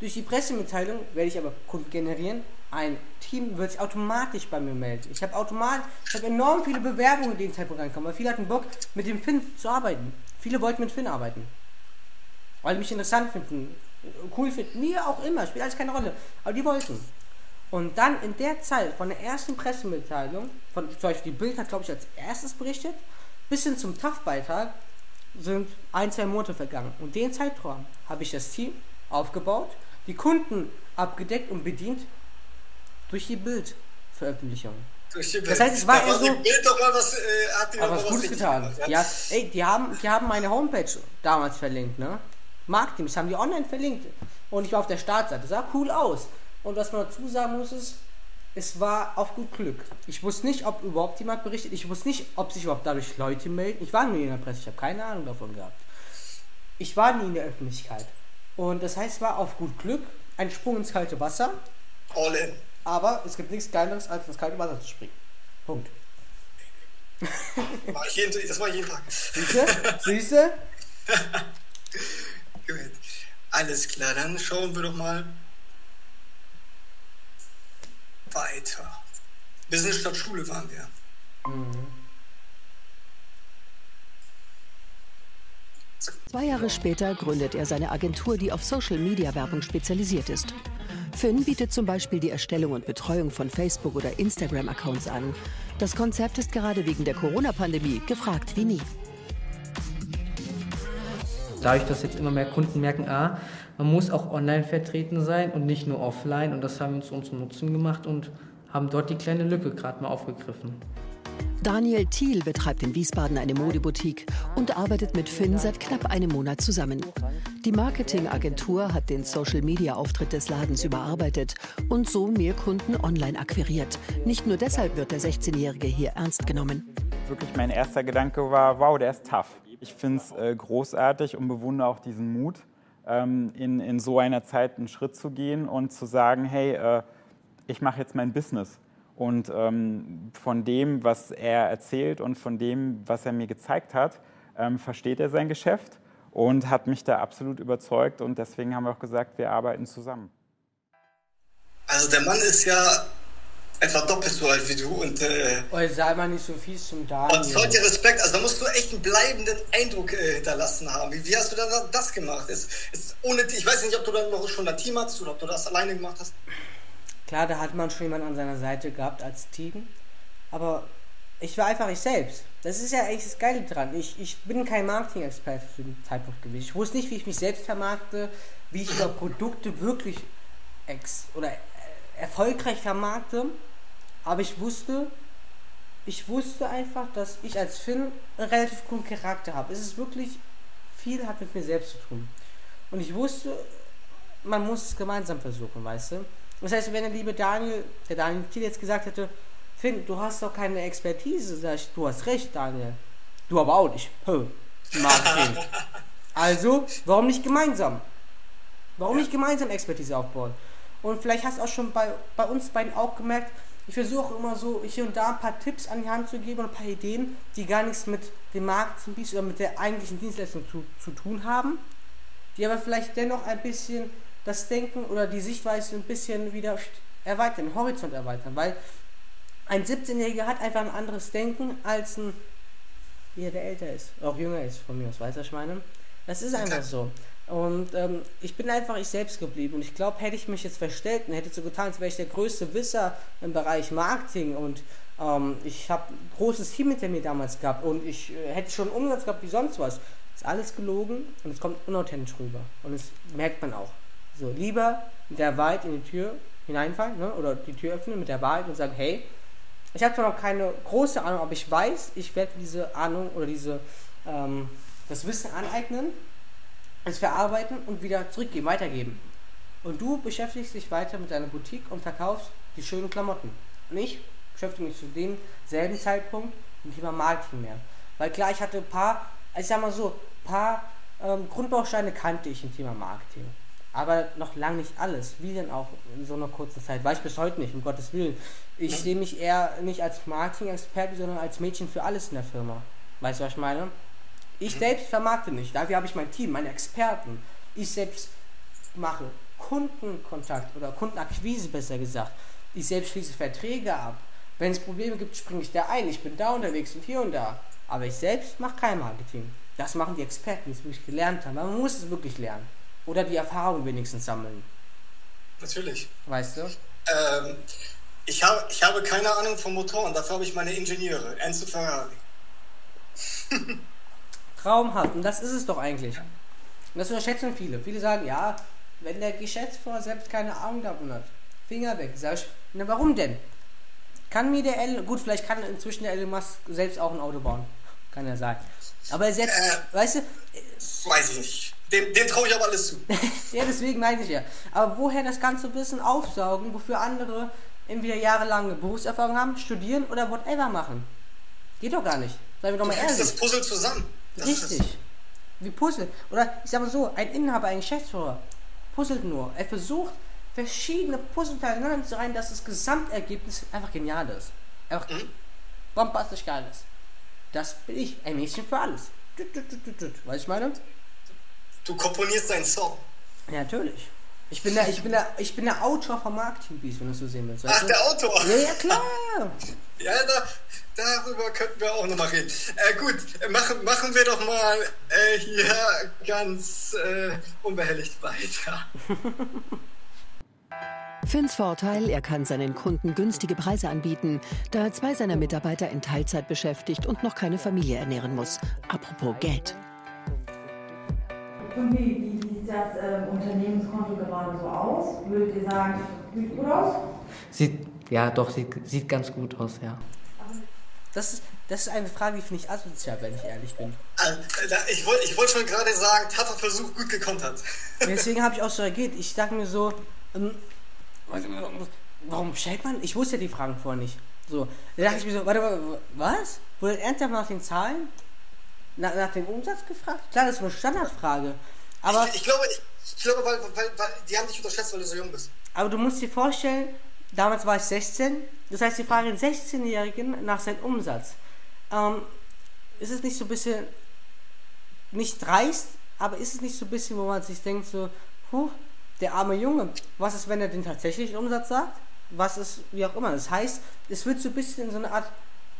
Durch die Pressemitteilung werde ich aber Kunden generieren, ein Team wird sich automatisch bei mir melden. Ich habe automatisch, habe enorm viele Bewerbungen in den Zeitpunkt reinkommen, weil viele hatten Bock, mit dem Finn zu arbeiten. Viele wollten mit Finn arbeiten. Weil die mich interessant finden, cool finden, mir auch immer, spielt alles keine Rolle. Aber die wollten. Und dann in der Zeit von der ersten Pressemitteilung, von zum Beispiel die Bild hat, glaube ich, als erstes berichtet, bis hin zum TAF-Beitrag sind ein, zwei Monate vergangen. Und den Zeitraum habe ich das Team aufgebaut, die Kunden abgedeckt und bedient durch die Bildveröffentlichung. Durch die Bild. Das heißt, es war da eher so- Bild doch mal was, äh, Aber was mal Gutes getan. gemacht, Ja, ey, die haben, die haben meine Homepage damals verlinkt, ne? Marketing, das haben die online verlinkt. Und ich war auf der Startseite. Das sah cool aus. Und was man dazu sagen muss, ist, es war auf gut Glück. Ich wusste nicht, ob überhaupt jemand berichtet. Ich wusste nicht, ob sich überhaupt dadurch Leute melden. Ich war nie in der Presse, ich habe keine Ahnung davon gehabt. Ich war nie in der Öffentlichkeit. Und das heißt, war auf gut Glück ein Sprung ins kalte Wasser. All in. Aber es gibt nichts Geileres, als ins kalte Wasser zu springen. Punkt. Mach ich jeden, das mache ich jeden Tag. Siehste? Gut. Alles klar, dann schauen wir doch mal weiter. Business statt Schule waren wir. Zwei Jahre später gründet er seine Agentur, die auf Social-Media-Werbung spezialisiert ist. Finn bietet zum Beispiel die Erstellung und Betreuung von Facebook- oder Instagram-Accounts an. Das Konzept ist gerade wegen der Corona-Pandemie gefragt wie nie. Dadurch, dass jetzt immer mehr Kunden merken, ah, man muss auch online vertreten sein und nicht nur offline. Und das haben wir uns zu unserem Nutzen gemacht und haben dort die kleine Lücke gerade mal aufgegriffen. Daniel Thiel betreibt in Wiesbaden eine Modeboutique und arbeitet mit Finn seit knapp einem Monat zusammen. Die Marketingagentur hat den Social-Media-Auftritt des Ladens überarbeitet und so mehr Kunden online akquiriert. Nicht nur deshalb wird der 16-Jährige hier ernst genommen. Wirklich mein erster Gedanke war, wow, der ist tough. Ich finde es äh, großartig und bewundere auch diesen Mut, ähm, in, in so einer Zeit einen Schritt zu gehen und zu sagen, hey, äh, ich mache jetzt mein Business. Und ähm, von dem, was er erzählt und von dem, was er mir gezeigt hat, ähm, versteht er sein Geschäft und hat mich da absolut überzeugt. Und deswegen haben wir auch gesagt, wir arbeiten zusammen. Also der Mann ist ja etwa doppelt so alt wie du und, äh, Oh, sei mal nicht so fies zum und Daniel. zollt dir Respekt. Also da musst du echt einen bleibenden Eindruck äh, hinterlassen haben. Wie, wie hast du da das gemacht? Ist, ist ohne, ich weiß nicht, ob du dann noch schon ein Team hattest oder ob du das alleine gemacht hast. Klar, da hat man schon jemanden an seiner Seite gehabt als Team. Aber ich war einfach ich selbst. Das ist ja echt das Geile dran. Ich, ich bin kein Marketing-Experte für den Zeitpunkt gewesen. Ich wusste nicht, wie ich mich selbst vermarkte, wie ich über Produkte wirklich ex oder erfolgreich vermarkte. Aber ich wusste, ich wusste einfach, dass ich als Finn einen relativ coolen Charakter habe. Es ist wirklich viel hat mit mir selbst zu tun. Und ich wusste, man muss es gemeinsam versuchen, weißt du? Das heißt, wenn der liebe Daniel, der Daniel Thiel jetzt gesagt hätte, Finn, du hast doch keine Expertise, sag ich, du hast recht, Daniel. Du aber auch nicht. Hö, also, warum nicht gemeinsam? Warum nicht gemeinsam Expertise aufbauen? Und vielleicht hast du auch schon bei, bei uns beiden auch gemerkt, ich versuche immer so hier und da ein paar Tipps an die Hand zu geben und ein paar Ideen, die gar nichts mit dem Marketing oder mit der eigentlichen Dienstleistung zu, zu tun haben, die aber vielleicht dennoch ein bisschen das Denken oder die Sichtweise ein bisschen wieder erweitern, den Horizont erweitern, weil ein 17-Jähriger hat einfach ein anderes Denken als ein, ja, der älter ist, auch jünger ist von mir aus, weißt du, was ich meine? Das ist einfach so. Und ähm, ich bin einfach ich selbst geblieben und ich glaube, hätte ich mich jetzt verstellt und hätte so getan, als wäre ich der größte Wisser im Bereich Marketing und ähm, ich habe ein großes Team hinter mir damals gehabt und ich äh, hätte schon Umsatz gehabt wie sonst was. Ist alles gelogen und es kommt unauthentisch rüber und das merkt man auch. So, lieber mit der Wahrheit in die Tür hineinfallen ne? oder die Tür öffnen mit der Wahrheit und sagen, hey, ich habe zwar noch keine große Ahnung, aber ich weiß, ich werde diese Ahnung oder diese ähm, das Wissen aneignen, es verarbeiten und wieder zurückgeben, weitergeben. Und du beschäftigst dich weiter mit deiner Boutique und verkaufst die schönen Klamotten. Und ich beschäftige mich zu demselben Zeitpunkt mit dem Thema Marketing mehr. Weil klar, ich hatte ein paar, also ich sag mal so, ein paar ähm, Grundbausteine kannte ich im Thema Marketing. Aber noch lange nicht alles. Wie denn auch in so einer kurzen Zeit? Weiß ich bis heute nicht, um Gottes Willen. Ich sehe mich eher nicht als Marketing-Experte, sondern als Mädchen für alles in der Firma. Weißt du, was ich meine? Ich selbst vermarkte nicht. Dafür habe ich mein Team, meine Experten. Ich selbst mache Kundenkontakt oder Kundenakquise besser gesagt. Ich selbst schließe Verträge ab. Wenn es Probleme gibt, springe ich da ein. Ich bin da unterwegs und hier und da. Aber ich selbst mache kein Marketing. Das machen die Experten, die es wirklich gelernt haben. Man muss es wirklich lernen. Oder die Erfahrung wenigstens sammeln. Natürlich. Weißt du? Ähm, ich, hab, ich habe keine Ahnung von Motoren, dafür habe ich meine Ingenieure. Enzo Ferrari. Traumhaft. Und das ist es doch eigentlich. Und das unterschätzen viele. Viele sagen, ja, wenn der Geschäftsführer selbst keine Ahnung davon hat, Finger weg. Sag ich, na warum denn? Kann mir der Elon, gut, vielleicht kann inzwischen der Elon Musk selbst auch ein Auto bauen. Kann er sein. Aber er selbst, Äh. weißt du, Weiß ich nicht. Dem, dem traue ich aber alles zu. ja, deswegen meine ich ja. Aber woher das ganze Wissen aufsaugen, wofür andere entweder jahrelange Berufserfahrung haben, studieren oder whatever machen? Geht doch gar nicht. Seien wir doch Du mal das ehrlich. Puzzle zusammen. Das ist. Richtig. Wie Puzzle. Oder ich sag mal so, ein Inhaber, ein Geschäftsführer puzzelt nur. Er versucht, verschiedene Puzzleteile aneinander zu reihen, dass das Gesamtergebnis einfach genial ist. Einfach Mhm. bombastisch geil ist. Das bin ich. Ein Mädchen für alles. Weißt du, ich meine? Du komponierst deinen Song. Ja, natürlich. Ich bin der, ich bin der, ich bin der Autor von Marketing Beast, wenn du es so sehen willst. Ach, du? der Autor. Ja, ja, klar. Ja, da, darüber könnten wir auch nochmal reden. Äh, gut, machen, machen wir doch mal äh, hier ganz äh, unbehelligt weiter. Finns Vorteil, er kann seinen Kunden günstige Preise anbieten, da er zwei seiner Mitarbeiter in Teilzeit beschäftigt und noch keine Familie ernähren muss. Apropos Geld. Und wie, wie sieht das ähm, Unternehmenskonto gerade so aus? Würdet ihr sagen, sieht gut aus? Sieht, ja, doch, sieht, sieht ganz gut aus, ja. Das ist, das ist eine Frage, die finde ich asozial, wenn ich ehrlich bin. Äh, ich wollte ich wollt schon gerade sagen, tapfer Versuch, gut gekontert. Deswegen habe ich auch so reagiert. Ich sag mir so, ähm, warum stellt man? Ich wusste ja die Fragen vorher nicht. So, da dachte ich mir so, warte mal, was? Wurde ernsthaft nach den Zahlen? Na, nach dem Umsatz gefragt? Klar, das ist eine Standardfrage. Aber, ich, ich glaube, ich, ich glaube weil, weil, weil die haben dich unterschätzt, weil du so jung bist. aber du musst dir vorstellen, damals war ich 16. Das heißt, die fragen den 16-Jährigen nach seinem Umsatz. Ähm, ist es nicht so ein bisschen, nicht dreist, aber ist es nicht so ein bisschen, wo man sich denkt, so, huh, der arme Junge, was ist, wenn er den tatsächlichen Umsatz sagt? Was ist, wie auch immer. Das heißt, es wird so ein bisschen in so eine Art,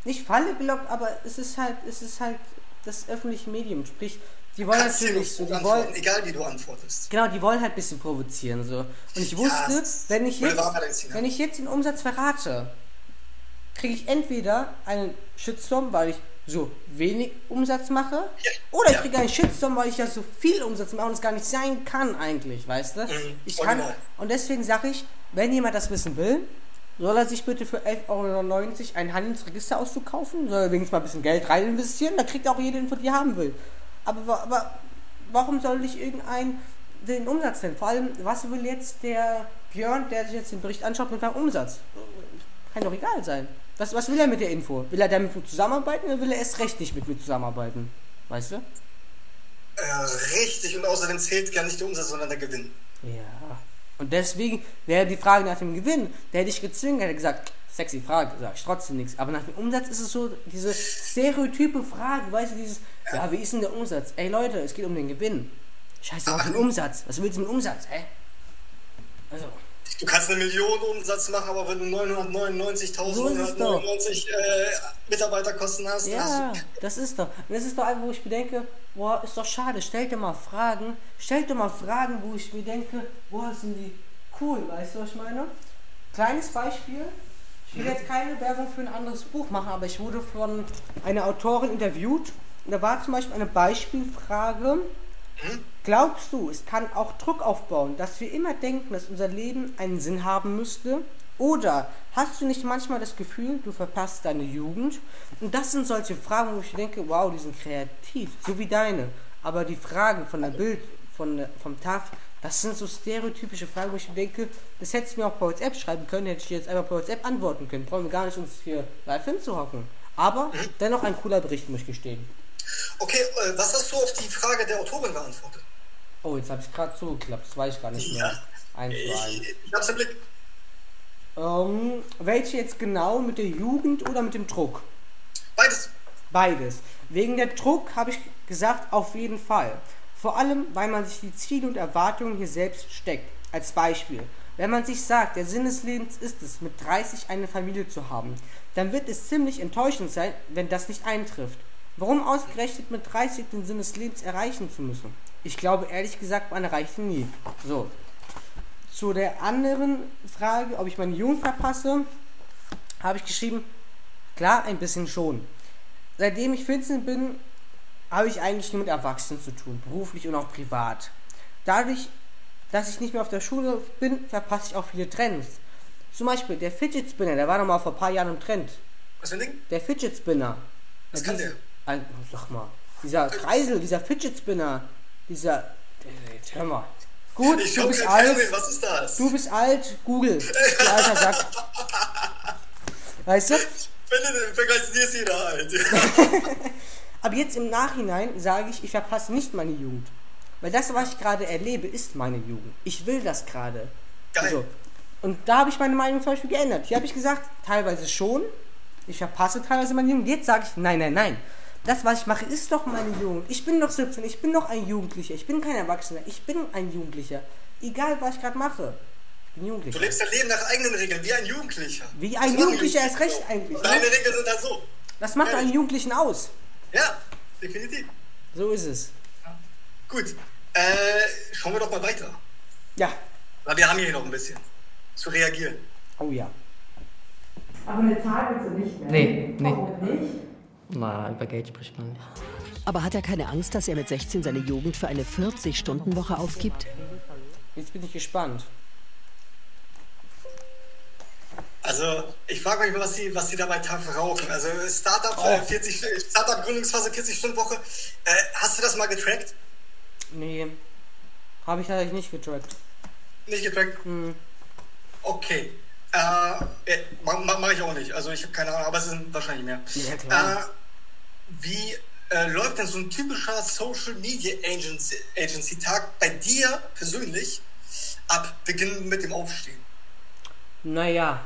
nicht Falle gelockt, aber es ist halt, es ist halt das öffentliche Medium. Sprich, die wollen Kannst natürlich so, die wollen, egal wie du antwortest. Genau, die wollen halt ein bisschen provozieren so. Und ich wusste, ist wenn ich jetzt, ja. wenn ich jetzt den Umsatz verrate, kriege ich entweder einen Shitstorm, weil ich so wenig Umsatz mache, Ja, oder ich ja. kriege einen Shitstorm, weil ich ja so viel Umsatz mache und es gar nicht sein kann eigentlich, weißt du? ich kann original. und deswegen sage ich, wenn jemand das wissen will, soll er sich bitte für 11,99 Euro einen Handelsregisterauszug kaufen, soll er wenigstens mal ein bisschen Geld rein investieren, dann kriegt er auch jede Info, die er haben will. Aber, aber warum soll nicht irgendein den Umsatz nennen? Vor allem, was will jetzt der Björn, der sich jetzt den Bericht anschaut, mit seinem Umsatz? Kann doch egal sein. Was, was will er mit der Info? Will er damit zusammenarbeiten oder will er erst recht nicht mit mir zusammenarbeiten? Weißt du? Äh, richtig, und außerdem zählt gar nicht der Umsatz, sondern der Gewinn. Ja. Und deswegen wäre die Frage nach dem Gewinn, der hätte ich gezwungen, hätte gesagt, sexy Frage, sag ich trotzdem nichts. Aber nach dem Umsatz ist es so, diese stereotype Frage, weißt du, dieses, ja, wie ist denn der Umsatz? Ey Leute, es geht um den Gewinn. Scheiße, auf den Umsatz. Was willst du mit Umsatz, hä? Also, Du kannst eine Million Umsatz machen, aber wenn du So ist es 999.999 äh, Mitarbeiterkosten hast, ja, hast du das ist doch. Und das ist doch einfach, wo ich mir denke, boah, ist doch schade, stellt dir mal Fragen, stellt dir mal Fragen, wo ich mir denke, boah, sind die cool, weißt du, was ich meine? Kleines Beispiel. Ich will jetzt keine Werbung für ein anderes Buch machen, aber ich wurde von einer Autorin interviewt. Und da war zum Beispiel eine Beispielfrage. Glaubst du, es kann auch Druck aufbauen, dass wir immer denken, dass unser Leben einen Sinn haben müsste? Oder hast du nicht manchmal das Gefühl, du verpasst deine Jugend? Und das sind solche Fragen, wo ich denke, wow, die sind kreativ, so wie deine. Aber die Fragen von der Bild, von vom TAF, das sind so stereotypische Fragen, wo ich denke, das hättest du mir auch per WhatsApp schreiben können, hätte ich dir jetzt einfach per WhatsApp antworten können. Brauchen wir gar nicht uns hier live hinzuhocken. Aber dennoch ein cooler Bericht, muss ich gestehen. Okay, äh, was hast du auf die Frage der Autorin geantwortet? Oh, jetzt habe ich gerade zugeklappt, das weiß ich gar nicht mehr. Ja. Eins zu eins. Ich, ich hab's im Blick. Ähm, welche jetzt genau mit der Jugend oder mit dem Druck? Beides. Beides. Wegen der Druck habe ich gesagt, auf jeden Fall. Vor allem, weil man sich die Ziele und Erwartungen hier selbst steckt. Als Beispiel. Wenn man sich sagt, der Sinn des Lebens ist es, mit 30 eine Familie zu haben, dann wird es ziemlich enttäuschend sein, wenn das nicht eintrifft. Warum ausgerechnet mit 30 den Sinn des Lebens erreichen zu müssen? Ich glaube ehrlich gesagt, man erreicht ihn nie. So. Zu der anderen Frage, ob ich meine Jugend verpasse, habe ich geschrieben, klar, ein bisschen schon. Seitdem ich 14 bin, habe ich eigentlich nur mit Erwachsenen zu tun, beruflich und auch privat. Dadurch dass ich nicht mehr auf der Schule bin, verpasse ich auch viele Trends. Zum Beispiel der Fidget Spinner, der war noch mal vor ein paar Jahren im Trend. Was für ein Ding? Der Fidget Spinner. Was kann der? Ein, sag mal, dieser Kreisel, dieser Fidget Spinner, dieser. Jetzt hör mal. Gut, Ich du bist alt. Fernsehen, was ist das? Du bist alt, Google. Du alter Sack. Weißt du? Finde den Vergleich zu dir ist jeder alt. Aber jetzt im Nachhinein sage ich, ich verpasse nicht meine Jugend. Weil das, was ich gerade erlebe, ist meine Jugend. Ich will das gerade. Geil. So. Und da habe ich meine Meinung zum Beispiel geändert. Hier habe ich gesagt, teilweise schon. Ich verpasse teilweise meine Jugend. Jetzt sage ich, nein, nein, nein. Das, was ich mache, ist doch meine Jugend. Ich bin doch 17, ich bin doch ein Jugendlicher. Ich bin kein Erwachsener. Ich bin ein Jugendlicher. Egal, was ich gerade mache. Ich bin Du Jugendlicher. lebst dein Leben nach eigenen Regeln, wie ein Jugendlicher. Wie ein Jugendlicher erst Jugendliche recht so. eigentlich. Deine Ne? Regeln sind dann so. Das macht einen Ehrlich. Jugendlichen aus. Ja, definitiv. So ist es. Gut. Äh, schauen wir doch mal weiter. Ja. Weil wir haben hier noch ein bisschen zu reagieren. Oh ja. Aber eine Zahl willst du nicht mehr. Nee, nee. Warum nicht? Na, über Geld spricht man nicht. Aber hat er keine Angst, dass er mit 16 seine Jugend für eine 40-Stunden-Woche aufgibt? Jetzt bin ich gespannt. Also, ich frage mich, was sie, was sie dabei TAF rauchen. Also, Startup, Oh. äh, 40, Startup Gründungsphase 40-Stunden-Woche. Äh, hast du das mal getrackt? Nee. Habe ich tatsächlich nicht getrackt. Nicht getrackt? Hm. Okay. Äh, äh, Mache mach ich auch nicht. Also, ich habe keine Ahnung, aber es sind wahrscheinlich mehr. Ja, klar. Äh, wie äh, läuft denn so ein typischer Social Media Agency, Agency Tag bei dir persönlich ab Beginn mit dem Aufstehen? Naja,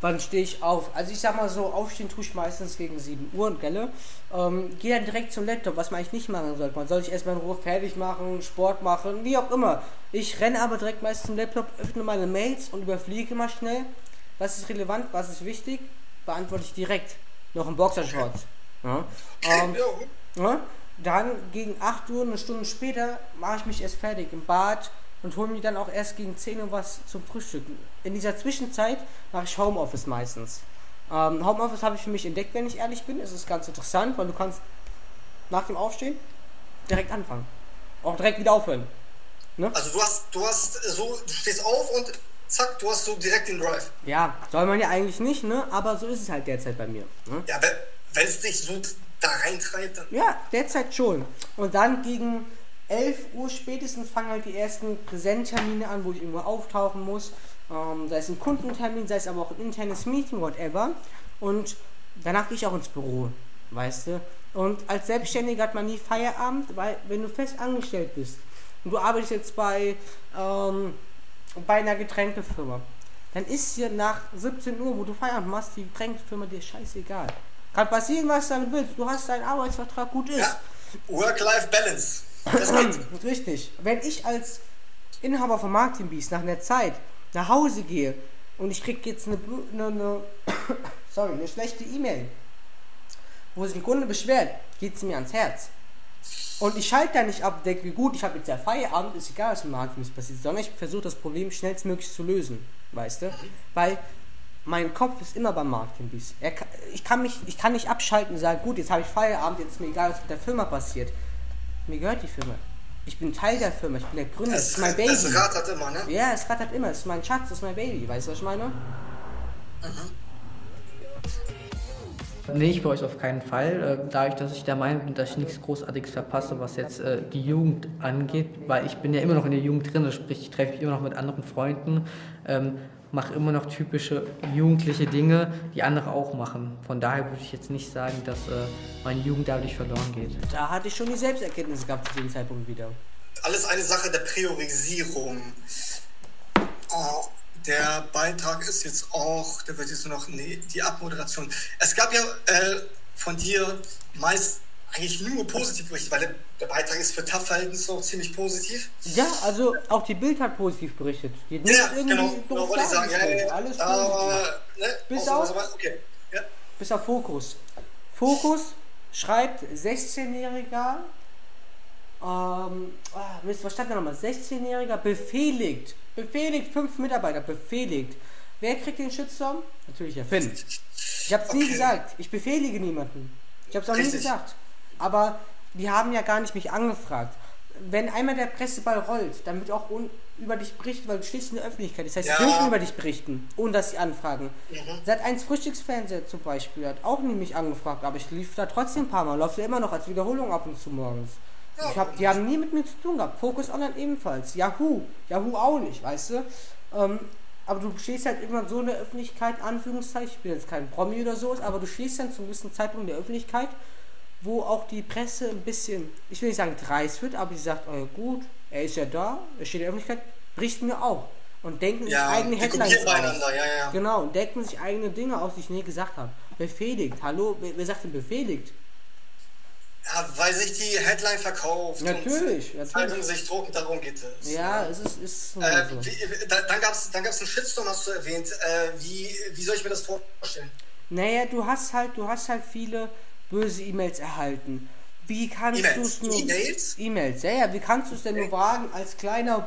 wann stehe ich auf? Also ich sag mal so, aufstehen tue ich meistens gegen 7 Uhr, gell? Ähm, gehe dann direkt zum Laptop, was man eigentlich nicht machen sollte. Man soll sich erstmal in Ruhe fertig machen, Sport machen, wie auch immer. Ich renne aber direkt meistens zum Laptop, öffne meine Mails und überfliege mal schnell, was ist relevant, was ist wichtig, beantworte ich direkt. Noch im Boxershorts. Ja. Ähm, Ja. ja, dann gegen 8 Uhr, eine Stunde später, mache ich mich erst fertig im Bad und hole mir dann auch erst gegen 10 Uhr was zum Frühstücken. In dieser Zwischenzeit mache ich Homeoffice meistens. Ähm, Homeoffice habe ich für mich entdeckt, wenn ich ehrlich bin. Es ist ganz interessant, weil du kannst nach dem Aufstehen direkt anfangen. Auch direkt wieder aufhören. Also du hast, du hast so, du stehst auf und zack, du hast so direkt den Drive. Ja, soll man ja eigentlich nicht, ne? Aber so ist es halt derzeit bei mir. Ne? Ja, wenn- es dich so da reintreibt, dann Ja, derzeit schon. Und dann gegen 11 Uhr spätestens fangen halt die ersten Präsenttermine an, wo ich irgendwo auftauchen muss. Ähm, sei es ein Kundentermin, sei es aber auch ein internes Meeting, whatever. Und danach gehe ich auch ins Büro, weißt du. Und als Selbstständiger hat man nie Feierabend, weil wenn du fest angestellt bist und du arbeitest jetzt bei, ähm, bei einer Getränkefirma, dann ist hier nach 17 Uhr, wo du Feierabend machst, die Getränkefirma dir scheißegal. Kann passieren, was du damit willst. Du hast deinen Arbeitsvertrag, gut ist. ja, Work-Life-Balance. Das geht. Richtig. Wenn ich als Inhaber von Marketing Beast nach einer Zeit nach Hause gehe und ich krieg jetzt eine, eine, eine sorry, eine schlechte E-Mail, wo sich ein Kunde beschwert, geht es mir ans Herz. Und ich schalte da nicht ab und denke, gut, ich habe jetzt ja Feierabend, ist egal, was mit Marketing Beast passiert, sondern ich versuche das Problem schnellstmöglich zu lösen, weißt du? Weil mein Kopf ist immer beim Marketing Beast. Er, ka- ich, kann mich, ich kann nicht abschalten und sagen, gut, jetzt habe ich Feierabend, jetzt ist mir egal, was mit der Firma passiert. Mir gehört die Firma. Ich bin Teil der Firma, ich bin der Gründer, das, Das, ist mein Baby. das rattert immer, ne? ja, es rattert immer, es ist mein Schatz, das ist mein Baby, weißt du, was ich meine? Nee, ich bei euch auf keinen Fall. Äh, dadurch, dass ich der Meinung bin, dass ich nichts Großartiges verpasse, was jetzt äh, die Jugend angeht, weil ich bin ja immer noch in der Jugend drin, sprich ich treffe mich immer noch mit anderen Freunden, ähm, mache immer noch typische jugendliche Dinge, die andere auch machen. Von daher würde ich jetzt nicht sagen, dass äh, meine Jugend dadurch verloren geht. Da hatte ich schon die Selbsterkenntnis gehabt zu dem Zeitpunkt wieder. Alles eine Sache der Priorisierung. Oh, der Beitrag ist jetzt auch, der wird jetzt nur noch, nee, die Abmoderation. Es gab ja äh, von dir meist eigentlich nur positiv berichtet, weil der, Beitrag ist für TAF-Verhältnisse ziemlich positiv. Ja, also auch die Bild hat positiv berichtet. Die Ja, irgendwie genau. genau wollte ich sagen. Ja, ja. Alles. Aber, ne, Bis auf- Okay. Ja. Bis auf Fokus. Fokus schreibt 16-Jähriger. Ähm, ah, Mist, was stand da nochmal? 16-Jähriger befehligt. Befehligt, fünf Mitarbeiter befehligt. Wer kriegt den Shitstorm? Natürlich der Finn. Ich hab's nie Okay. gesagt. Ich befehlige niemanden. Ich hab's auch nie Richtig. gesagt. Aber die haben ja gar nicht mich angefragt. Wenn einmal der Presseball rollt, dann wird auch über dich berichtet, weil du stehst in der Öffentlichkeit. Das heißt, Ja. sie dürfen über dich berichten, ohne dass sie anfragen. Mhm. Seit 1 Frühstücksfernseher zum Beispiel hat auch nie mich angefragt, aber ich lief da trotzdem ein paar Mal. Läuft ja immer noch als Wiederholung ab und zu morgens. Ja, ich hab, die haben nie mit mir zu tun gehabt. Focus Online ebenfalls. Yahoo. Yahoo auch nicht, weißt du? Ähm, aber du stehst halt irgendwann so in der Öffentlichkeit, Anführungszeichen, ich bin jetzt kein Promi oder so, aber du stehst dann zu einem gewissen Zeitpunkt in der Öffentlichkeit, wo auch die Presse ein bisschen, ich will nicht sagen dreist wird, aber sie sagt, oh gut, er ist ja da, er steht in der Öffentlichkeit, bricht mir auch. Und denken sich Ja, eigene die Headlines aus. ja, ja. Genau, und denken sich eigene Dinge aus, die ich nie gesagt habe. Befehligt, hallo, wer, wer sagt denn befehligt? Ja, weil sich die Headline verkauft. Natürlich, und natürlich. Sich drucken, darum geht es. Ja, es ist, ist Äh, so. wie, da, dann gab es dann gab's einen Shitstorm, hast du erwähnt. Äh, wie, wie soll ich mir das vorstellen? Naja, du hast halt, du hast halt viele böse E-Mails erhalten. Wie kannst du es nur. E-Mails? E-Mails, ja, ja, wie kannst du es denn nur wagen, als kleiner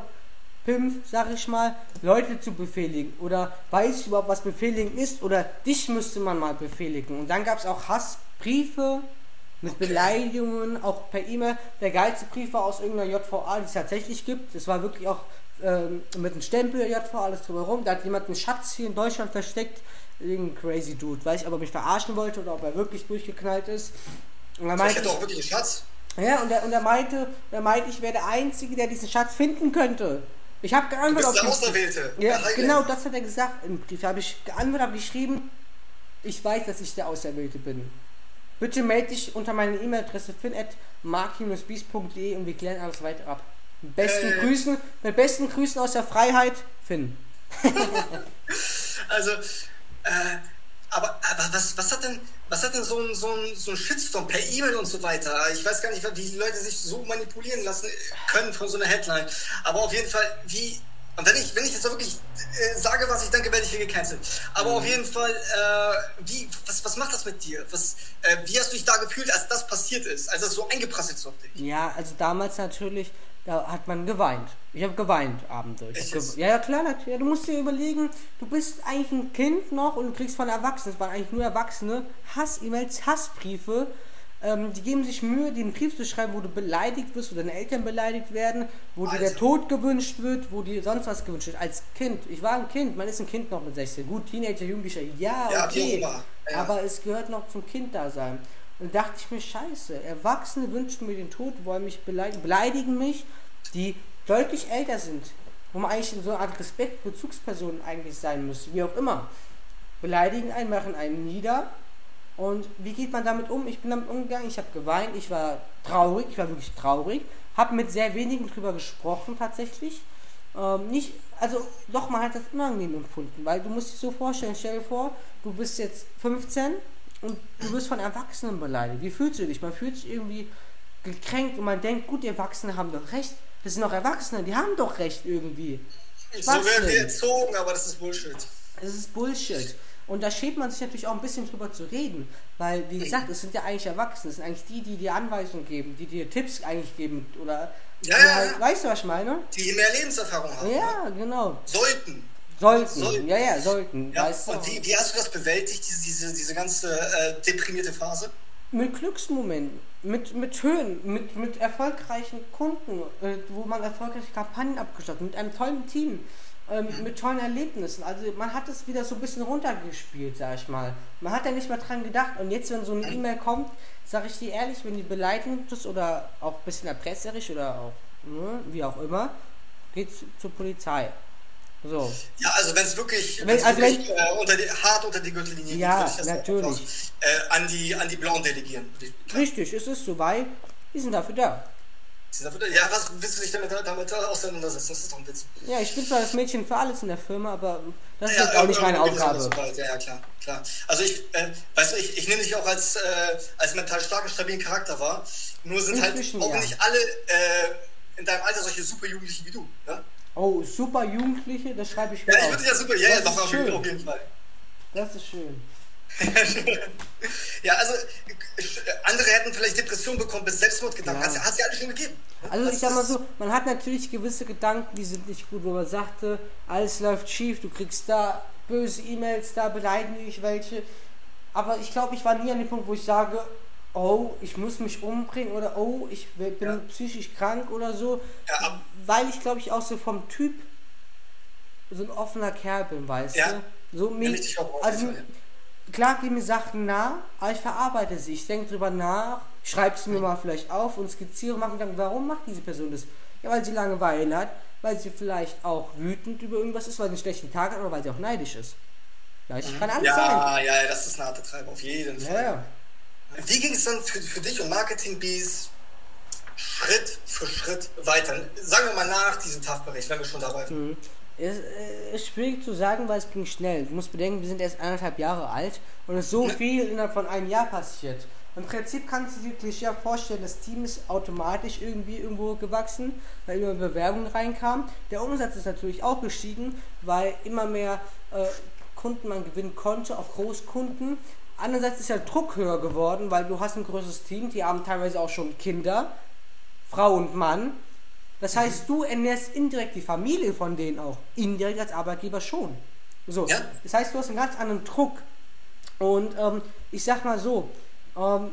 Pimp, sag ich mal, Leute zu befehligen? Oder weiß ich überhaupt, was befehligen ist? Oder dich müsste man mal befehligen. Und dann gab es auch Hassbriefe mit Beleidigungen, auch per E-Mail. Der geilste Brief war aus irgendeiner JVA, die es tatsächlich gibt. Das war wirklich auch ähm, mit einem Stempel der JVA, alles drumherum. Da hat jemand einen Schatz hier in Deutschland versteckt. Irgendein crazy Dude. Weiß ich, ob er mich verarschen wollte oder ob er wirklich durchgeknallt ist. Und Ich meinte hätte ich, auch wirklich einen Schatz. ja, und er, und er meinte, er meinte, ich wäre der Einzige, der diesen Schatz finden könnte. Ich habe Du geantwortet bist der auf den- Auserwählte. Ja, Der genau, das hat er gesagt im Brief. Da habe ich geantwortet, habe geschrieben, ich weiß, dass ich der Auserwählte bin. Bitte melde dich unter meiner E-Mail-Adresse fin.mark-beast.de und wir klären alles weiter ab. Mit besten Äh. Grüßen, mit besten Grüßen aus der Freiheit, Finn. Also, äh, aber, aber was, was hat denn, was hat denn so ein, so ein, so ein Shitstorm per E-Mail und so weiter? Ich weiß gar nicht, wie die Leute sich so manipulieren lassen können von so einer Headline. Aber auf jeden Fall, wie, und wenn ich, wenn ich jetzt wirklich äh, sage, was ich denke, werde ich hier gecancelt. Aber auf jeden Fall, äh, wie, was, was macht das mit dir? Was, äh, wie hast du dich da gefühlt, als das passiert ist? Als das so eingeprasselt ist auf dich? Ja, also damals natürlich, da hat man geweint. Ich habe geweint abends. Ge ja, ja, klar, natürlich. Ja, du musst dir überlegen, du bist eigentlich ein Kind noch und du kriegst von Erwachsenen, es waren eigentlich nur Erwachsene, Hass-E-Mails, Hassbriefe. Ähm, die geben sich Mühe, einen Brief zu schreiben, wo du beleidigt wirst, wo deine Eltern beleidigt werden, wo dir der Alter. Tod gewünscht wird, wo dir sonst was gewünscht wird. Als Kind. Ich war ein Kind, man ist ein Kind noch mit 16. Gut, Teenager, Jugendlicher, ja, okay. Ja. Aber es gehört noch zum Kinddasein. Da dachte ich mir, scheiße, Erwachsene wünschen mir den Tod, wollen mich beleidigen, beleidigen mich, die deutlich älter sind, wo man eigentlich so eine Art Respekt, Bezugspersonen eigentlich sein müsste, wie auch immer. Beleidigen einen, machen einen nieder. Und wie geht man damit um? Ich bin damit umgegangen, ich habe geweint, ich war traurig, ich war wirklich traurig, habe mit sehr wenigen drüber gesprochen tatsächlich. Ähm, nicht, also doch, man hat das unangenehm empfunden, weil du musst dich so vorstellen, stell dir vor, du bist jetzt 15 und du wirst von Erwachsenen beleidigt. Wie fühlst du dich? Man fühlt sich irgendwie gekränkt und man denkt, gut, die Erwachsenen haben doch recht. Das sind doch Erwachsene, die haben doch recht irgendwie. So Was werden wir erzogen, aber das ist Bullshit. Das ist Bullshit. Und da schämt man sich natürlich auch ein bisschen drüber zu reden. Weil, wie gesagt, es sind ja eigentlich Erwachsene. Es sind eigentlich die, die dir Anweisungen geben, die dir Tipps eigentlich geben. Oder, Ja, ja, halt, ja. weißt du, was ich meine? Die mehr Lebenserfahrung haben. Ja, genau. Sollten. Sollten. Sollten. Ja, ja, sollten. Ja, weißt du? und wie, wie hast du das bewältigt, diese, diese, diese ganze äh, deprimierte Phase? mit Glücksmomenten, mit, mit Höhen, mit, mit erfolgreichen Kunden, äh, wo man erfolgreiche Kampagnen abgeschlossen hat, mit einem tollen Team, ähm, mit tollen Erlebnissen. Also man hat es wieder so ein bisschen runtergespielt, sag ich mal. Man hat ja nicht mehr dran gedacht. Und jetzt, wenn so eine E-Mail kommt, sag ich dir ehrlich, wenn die beleidigend ist oder auch ein bisschen erpresserisch oder auch, ne, wie auch immer, geht's zur Polizei. So. Ja, also wenn es wirklich, Wenn- wenn's also wirklich äh, unter die, hart unter die Gürtellinie Ja, geht, würde ich das natürlich. äh, an, die, an die Blauen delegieren. Richtig, es ist so, weil die sind dafür da. Ja, was willst du dich damit, damit auseinandersetzen? Das ist doch ein Witz. Ja, ich bin zwar das Mädchen für alles in der Firma, aber das ist ja, auch nicht meine Aufgabe. Ja, ja, klar, klar. Also ich, äh, weißt du, ich, ich nehme dich auch als, äh, als mental starken, stabilen Charakter wahr. Nur sind halt auch ja. nicht alle äh, in deinem Alter solche super Jugendliche wie du. Ne? Oh, super Jugendliche, das schreibe ich mir Ja, ich würde ja super, ja, ja, doch, auf jeden Fall. Das ist schön. ja, also andere hätten vielleicht Depression bekommen bis Selbstmordgedanken. Ja. Hast, hast du ja alles schon gegeben. Also ich sag mal so, man hat natürlich gewisse Gedanken, die sind nicht gut, wo man sagte, alles läuft schief, du kriegst da böse E-Mails, da beleidigen dich welche. Aber ich glaube, ich war nie an dem Punkt, wo ich sage, oh, ich muss mich umbringen oder oh, ich bin ja. psychisch krank oder so. Ja, weil ich glaube ich auch so vom Typ so ein offener Kerl bin, weißt ja. du? So mich, also, klar gehen mir Sachen nah, aber ich verarbeite sie. Ich denke drüber nach, schreibe sie mir mal vielleicht auf und skizziere, mache mir dann, warum macht diese Person das? Ja, weil sie Langeweile hat, weil sie vielleicht auch wütend über irgendwas ist, weil sie einen schlechten Tag hat oder weil sie auch neidisch ist. Ja, ich kann alles ja, sein. Ja, ja, das ist ein harter Treiber, auf jeden Fall. Ja. Wie ging es dann für, für dich und Marketing Bees Schritt für Schritt weiter? Sagen wir mal nach diesem TAF-Bericht, wenn wir schon dabei sind. Mhm. Es ist schwierig zu sagen, weil es ging schnell. Du musst bedenken, wir sind erst anderthalb Jahre alt und es ist so viel innerhalb von einem Jahr passiert. Im Prinzip kannst du dir Klischee vorstellen, das Team ist automatisch irgendwie irgendwo gewachsen, weil immer Bewerbungen reinkamen. Der Umsatz ist natürlich auch gestiegen, weil immer mehr äh, Kunden man gewinnen konnte, auch Großkunden. Andererseits ist der Druck höher geworden, weil du hast ein größeres Team, die haben teilweise auch schon Kinder, Frau und Mann. Das heißt, du ernährst indirekt die Familie von denen auch. Indirekt als Arbeitgeber schon. So. Ja. Das heißt, du hast einen ganz anderen Druck. Und ähm, ich sag mal so, ähm,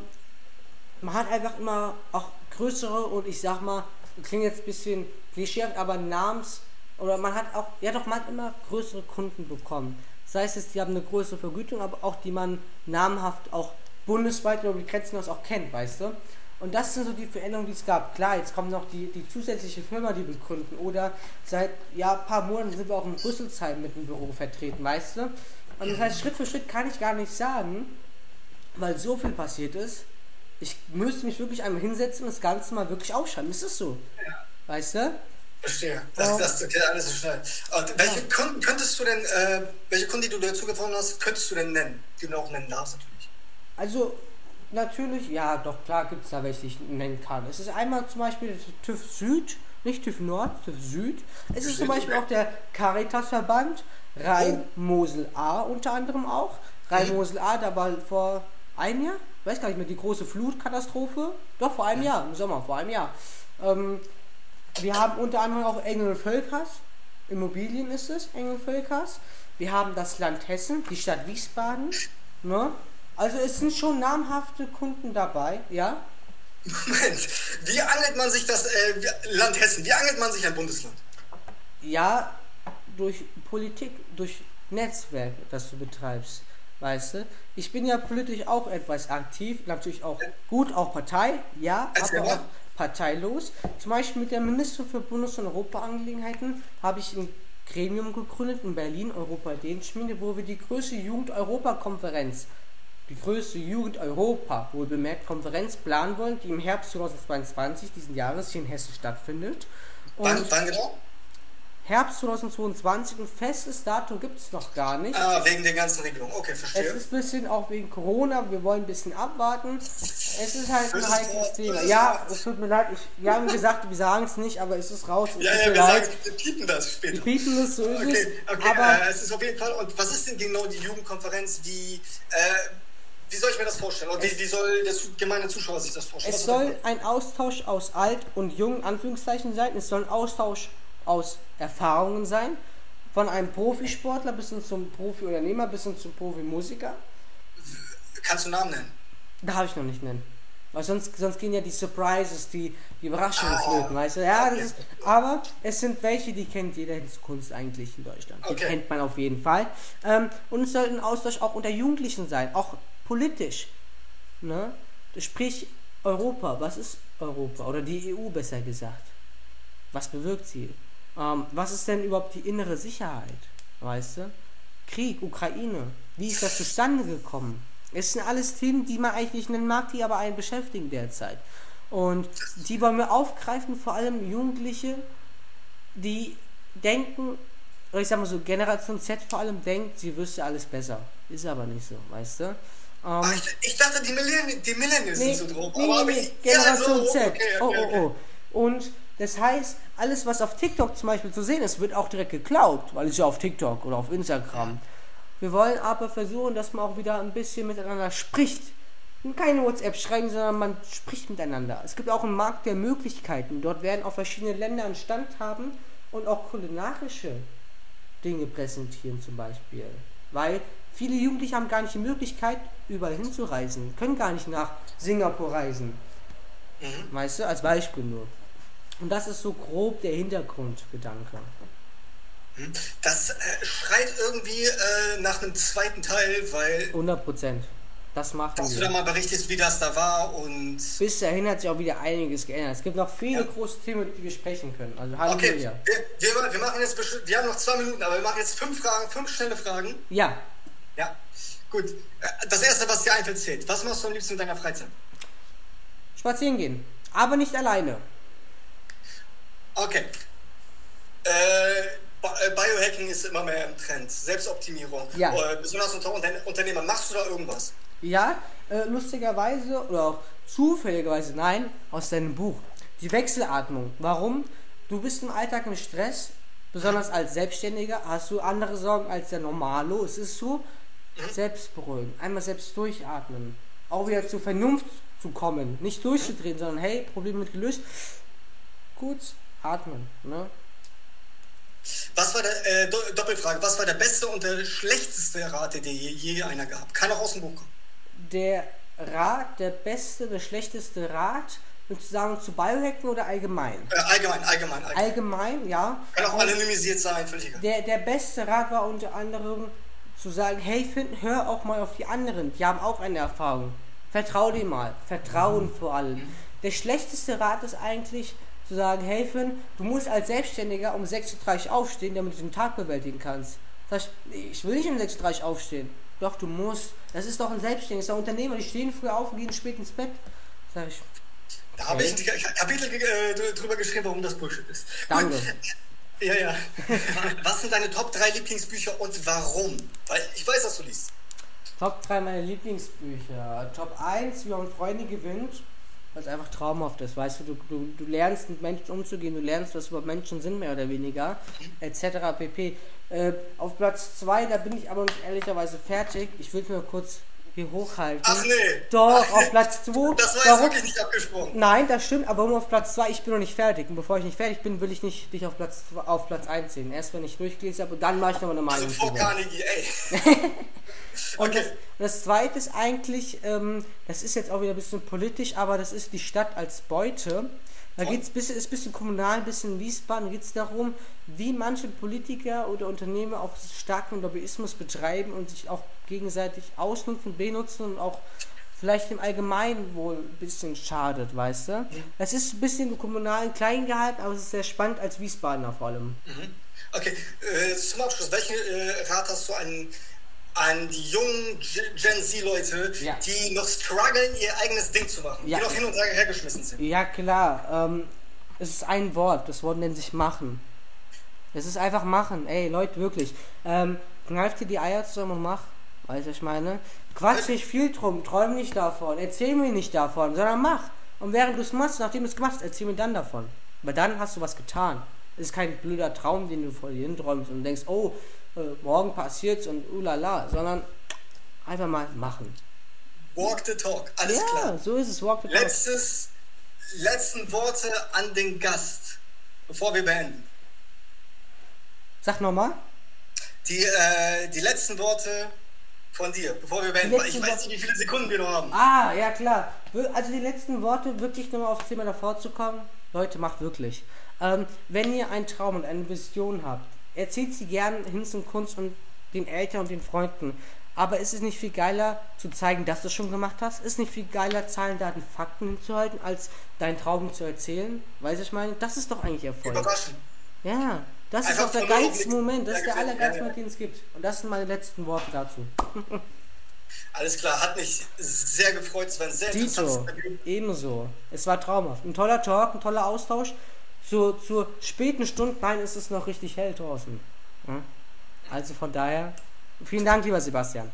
man hat einfach immer auch größere und ich sag mal, klingt jetzt ein bisschen klischeehaft, aber Namens, oder man hat auch, ja doch, man hat immer größere Kunden bekommen. Das heißt, es, die haben eine größere Vergütung, aber auch die man namhaft auch bundesweit über die Grenzen aus auch kennt, weißt du? Und das sind so die Veränderungen, die es gab. Klar, jetzt kommt noch die, die zusätzliche Firma, die wir gründen. Oder seit ja, ein paar Monaten sind wir auch in Rüsselsheim mit dem Büro vertreten, weißt du? Und das heißt, Schritt für Schritt kann ich gar nicht sagen, weil so viel passiert ist. Ich müsste mich wirklich einmal hinsetzen und das Ganze mal wirklich aufschreiben. Ist das so? Ja. Weißt du? Verstehe. Das, oh. das, geht alles so schnell. Und welche ja. Kunden könntest du denn, äh, welche Kunden, die du dazu gewonnen hast, könntest du denn nennen? Die du auch nennen darfst natürlich. Also Natürlich, ja, doch klar gibt es da welche, die ich nennen kann. Es ist einmal zum Beispiel TÜV Süd, nicht TÜV Nord, TÜV Süd. Es ist zum Beispiel auch der Caritas-Verband, Rhein-Mosel-A unter anderem auch. Rhein-Mosel-A, da war vor einem Jahr, weiß gar nicht mehr, die große Flutkatastrophe. Doch, vor einem Jahr, im Sommer, vor einem Jahr. Ähm, wir haben unter anderem auch Engel Völkers, Immobilien ist es, Engel Völkers. Wir haben das Land Hessen, die Stadt Wiesbaden, ne? Also es sind schon namhafte Kunden dabei, ja? Moment, wie angelt man sich das äh, Land Hessen? Wie angelt man sich ein Bundesland? Ja, durch Politik, durch Netzwerk, das du betreibst, weißt du? Ich bin ja politisch auch etwas aktiv, natürlich auch gut, auch Partei, ja, aber auch parteilos. Zum Beispiel mit der Ministerin für Bundes- und Europaangelegenheiten habe ich ein Gremium gegründet in Berlin, Europa Ideenschmiede, wo wir die größte Jugend-Europa-Konferenz die größte Jugend Europa, wohl bemerkt, Konferenz planen wollen, die im Herbst 2022 diesen Jahres hier in Hessen stattfindet. Und wann, wann genau? Herbst 2022, ein festes Datum gibt es noch gar nicht. Ah, wegen der ganzen Regelung. Okay, verstehe. Es ist ein bisschen auch wegen Corona, wir wollen ein bisschen abwarten. Es ist halt ein heikles Thema. Ja, es tut mir leid, ich, wir haben gesagt, wir sagen es nicht, aber es ist raus. ja, ja, wir leid. sagen, wir piepen das später. Wir piepen das, so ist okay, okay, aber äh, es ist auf jeden Fall, und was ist denn genau die Jugendkonferenz, wie, äh, wie soll ich mir das vorstellen? Und wie, wie soll der gemeine Zuschauer sich das vorstellen? Es soll ein Austausch aus alt und jung, Anführungszeichen, sein. Es soll ein Austausch aus Erfahrungen sein. Von einem Profisportler bis hin zum Profiunternehmer bis hin zum Profimusiker. Kannst du Namen nennen? Darf ich noch nicht nennen. Weil sonst, sonst gehen ja die Surprises, die, die Überraschungen ah, flöten, weißt du? Ja, das ist, aber es sind welche, die kennt jeder Kunst eigentlich in Deutschland. Die okay. kennt man auf jeden Fall. Ähm, und es soll ein Austausch auch unter Jugendlichen sein, auch politisch. Ne? Sprich, Europa, was ist Europa? Oder die EU besser gesagt. Was bewirkt sie? Ähm, was ist denn überhaupt die innere Sicherheit? Weißt du? Krieg, Ukraine. Wie ist das zustande gekommen? Es sind alles Themen, die man eigentlich nicht nennen mag, die aber einen beschäftigen derzeit. Und die wollen wir aufgreifen, vor allem Jugendliche, die denken, oder ich sag mal so, Generation Z vor allem denkt, sie wüsste alles besser. Ist aber nicht so, weißt du? Ähm, Ach, ich, ich dachte, die, Millenn die Millennials nee, sind so drauf. nee, aber nee, ich- Generation ja, so, Z. okay, okay, oh, oh, oh. Und das heißt, alles, was auf TikTok zum Beispiel zu sehen ist, wird auch direkt geklaut, weil es ja auf TikTok oder auf Instagram. Wir wollen aber versuchen, dass man auch wieder ein bisschen miteinander spricht. Und keine WhatsApp schreiben, sondern man spricht miteinander. Es gibt auch einen Markt der Möglichkeiten. Dort werden auch verschiedene Länder einen Stand haben und auch kulinarische Dinge präsentieren zum Beispiel. Weil viele Jugendliche haben gar nicht die Möglichkeit, überall hinzureisen, können gar nicht nach Singapur reisen. Weißt du, als Beispiel nur. Und das ist so grob der Hintergrundgedanke. Das äh, schreit irgendwie äh, nach einem zweiten Teil, weil 100 Prozent. Das machen dass du da mal berichtest, wie das da war und. Bis dahin hat sich auch wieder einiges geändert. Es gibt noch viele Ja. große Themen, über die wir sprechen können. Also Okay, wir, wir, wir machen jetzt bestimmt, wir haben noch zwei Minuten, aber wir machen jetzt fünf Fragen, fünf schnelle Fragen. Ja, Ja, gut. Äh, Das erste, was dir einfällt, zählt. Was machst du am liebsten in deiner Freizeit? spazieren gehen. Aber nicht alleine. Okay. Äh, äh, Biohacking ist immer mehr im Trend. Selbstoptimierung. Ja. Äh, besonders unter Unter- Unternehmer. Machst du da irgendwas? Ja, äh, lustigerweise oder auch zufälligerweise nein, aus deinem Buch. Die Wechselatmung. Warum? Du bist im Alltag im Stress, besonders als Selbstständiger hast du andere Sorgen als der Normalo. Es ist so, selbst beruhigen, einmal selbst durchatmen, auch wieder zur Vernunft zu kommen, nicht durchzudrehen, sondern hey, Problem wird gelöst. Kurz atmen, ne? Was war der, äh, Do Doppelfrage, was war der beste und der schlechteste Rat, den je, je einer gab? Kann auch aus dem Buch kommen. Der Rat, der beste, der schlechteste Rat, würdest du sagen zu Biohacken oder allgemein? Äh, allgemein, allgemein, allgemein. Allgemein, ja. Kann auch Und anonymisiert sein, völlig egal. der, der beste Rat war unter anderem zu sagen, hey Finn, hör auch mal auf die anderen, die haben auch eine Erfahrung. Vertrau dir mal, Vertrauen vor allem. Der schlechteste Rat ist eigentlich zu sagen, hey Finn, du musst als Selbstständiger um 6.30 Uhr aufstehen, damit du den Tag bewältigen kannst. Sag ich, will nicht um 6.30 Uhr aufstehen. Doch, du musst. Das ist doch ein Selbstständiger, das ist ein Unternehmer, die stehen früh auf und gehen spät ins Bett. Sag ich, Da habe ich ein Kapitel äh, dr- drüber geschrieben, warum das Bullshit ist. Danke. Gut. Ja, ja. Was sind deine Top 3 Lieblingsbücher und warum? Weil ich weiß, dass du liest. Top 3 meiner Lieblingsbücher. Top 1, wie man Freunde gewinnt, weil es einfach traumhaft ist. Weißt du, du, du, du lernst mit Menschen umzugehen, du lernst, was überhaupt Menschen sind, mehr oder weniger, etc. pp. Äh, auf Platz 2, da bin ich aber nicht ehrlicherweise fertig. Ich will nur kurz hier hochhalten. Ach nee. Doch, Ach, auf Platz 2. Das war jetzt wirklich nicht abgesprochen. Nein, das stimmt, aber nur auf Platz 2, ich bin noch nicht fertig. Und bevor ich nicht fertig bin, will ich nicht dich auf Platz, auf Platz 1 sehen. Erst wenn ich durchgelesen habe und dann mache ich nochmal eine Also Meinung. vor drüber. Carnegie, ey. Und Okay. das, das zweite ist eigentlich, ähm, das ist jetzt auch wieder ein bisschen politisch, aber das ist die Stadt als Beute. Da geht es bisschen, ist ein bisschen kommunal, ein bisschen Wiesbaden, da geht es darum, wie manche Politiker oder Unternehmer auch starken Lobbyismus betreiben und sich auch gegenseitig ausnutzen, benutzen und auch vielleicht im Allgemeinen wohl ein bisschen schadet, weißt du? Das ist ein bisschen kommunal klein gehalten, aber es ist sehr spannend als Wiesbadener vor allem. Okay, äh, zum Abschluss, welchen äh, Rat hast du an, an die jungen Gen Z-Leute, Ja. die noch strugglen, ihr eigenes Ding zu machen, Ja. die noch hin und her hergeschmissen sind? Ja, klar. Ähm, es ist ein Wort. Das Wort nennt sich machen. Es ist einfach machen. Ey, Leute, wirklich. Ähm, kneif dir die Eier zusammen und mach. Weißt du, was ich meine? Quatsch nicht viel drum. Träum nicht davon. Erzähl mir nicht davon, sondern mach. Und während du es machst, nachdem du es gemacht hast, erzähl mir dann davon. Weil dann hast du was getan. Es ist kein blöder Traum, den du vor dir hinträumst und denkst, oh, äh, morgen passiert's und ulala, sondern einfach mal machen. Walk the talk, alles ja, klar. so ist es. Walk the talk. Letztes, letzten Worte an den Gast, bevor wir beenden. Sag nochmal. Die, äh, die letzten Worte von dir, bevor wir beenden. Ich weiß nicht, wie viele Sekunden wir noch haben. Ah, ja klar. Also die letzten Worte, wirklich nochmal aufs Thema davor zu kommen. Leute, macht wirklich. Ähm, wenn ihr einen Traum und eine Vision habt, erzählt sie gern hin zum Kunst und den Eltern und den Freunden. Aber ist es nicht viel geiler zu zeigen, dass du es schon gemacht hast? Ist nicht viel geiler, Zahlen, Daten, Fakten hinzuhalten, als deinen Traum zu erzählen? Weiß ich meine? Das ist doch eigentlich Erfolg. Überraschen. Ja, das ist Einfach doch der geilste. Moment. Das ist der allergeilste. Moment, den es gibt. Und das sind meine letzten Worte dazu. Alles klar, hat mich sehr gefreut. Es war ein sehr Dito, ebenso. Es war traumhaft. Ein toller Talk, ein toller Austausch. Zu, zur späten Stunde, nein, ist es noch richtig hell draußen. Also von daher, vielen Dank, lieber Sebastian.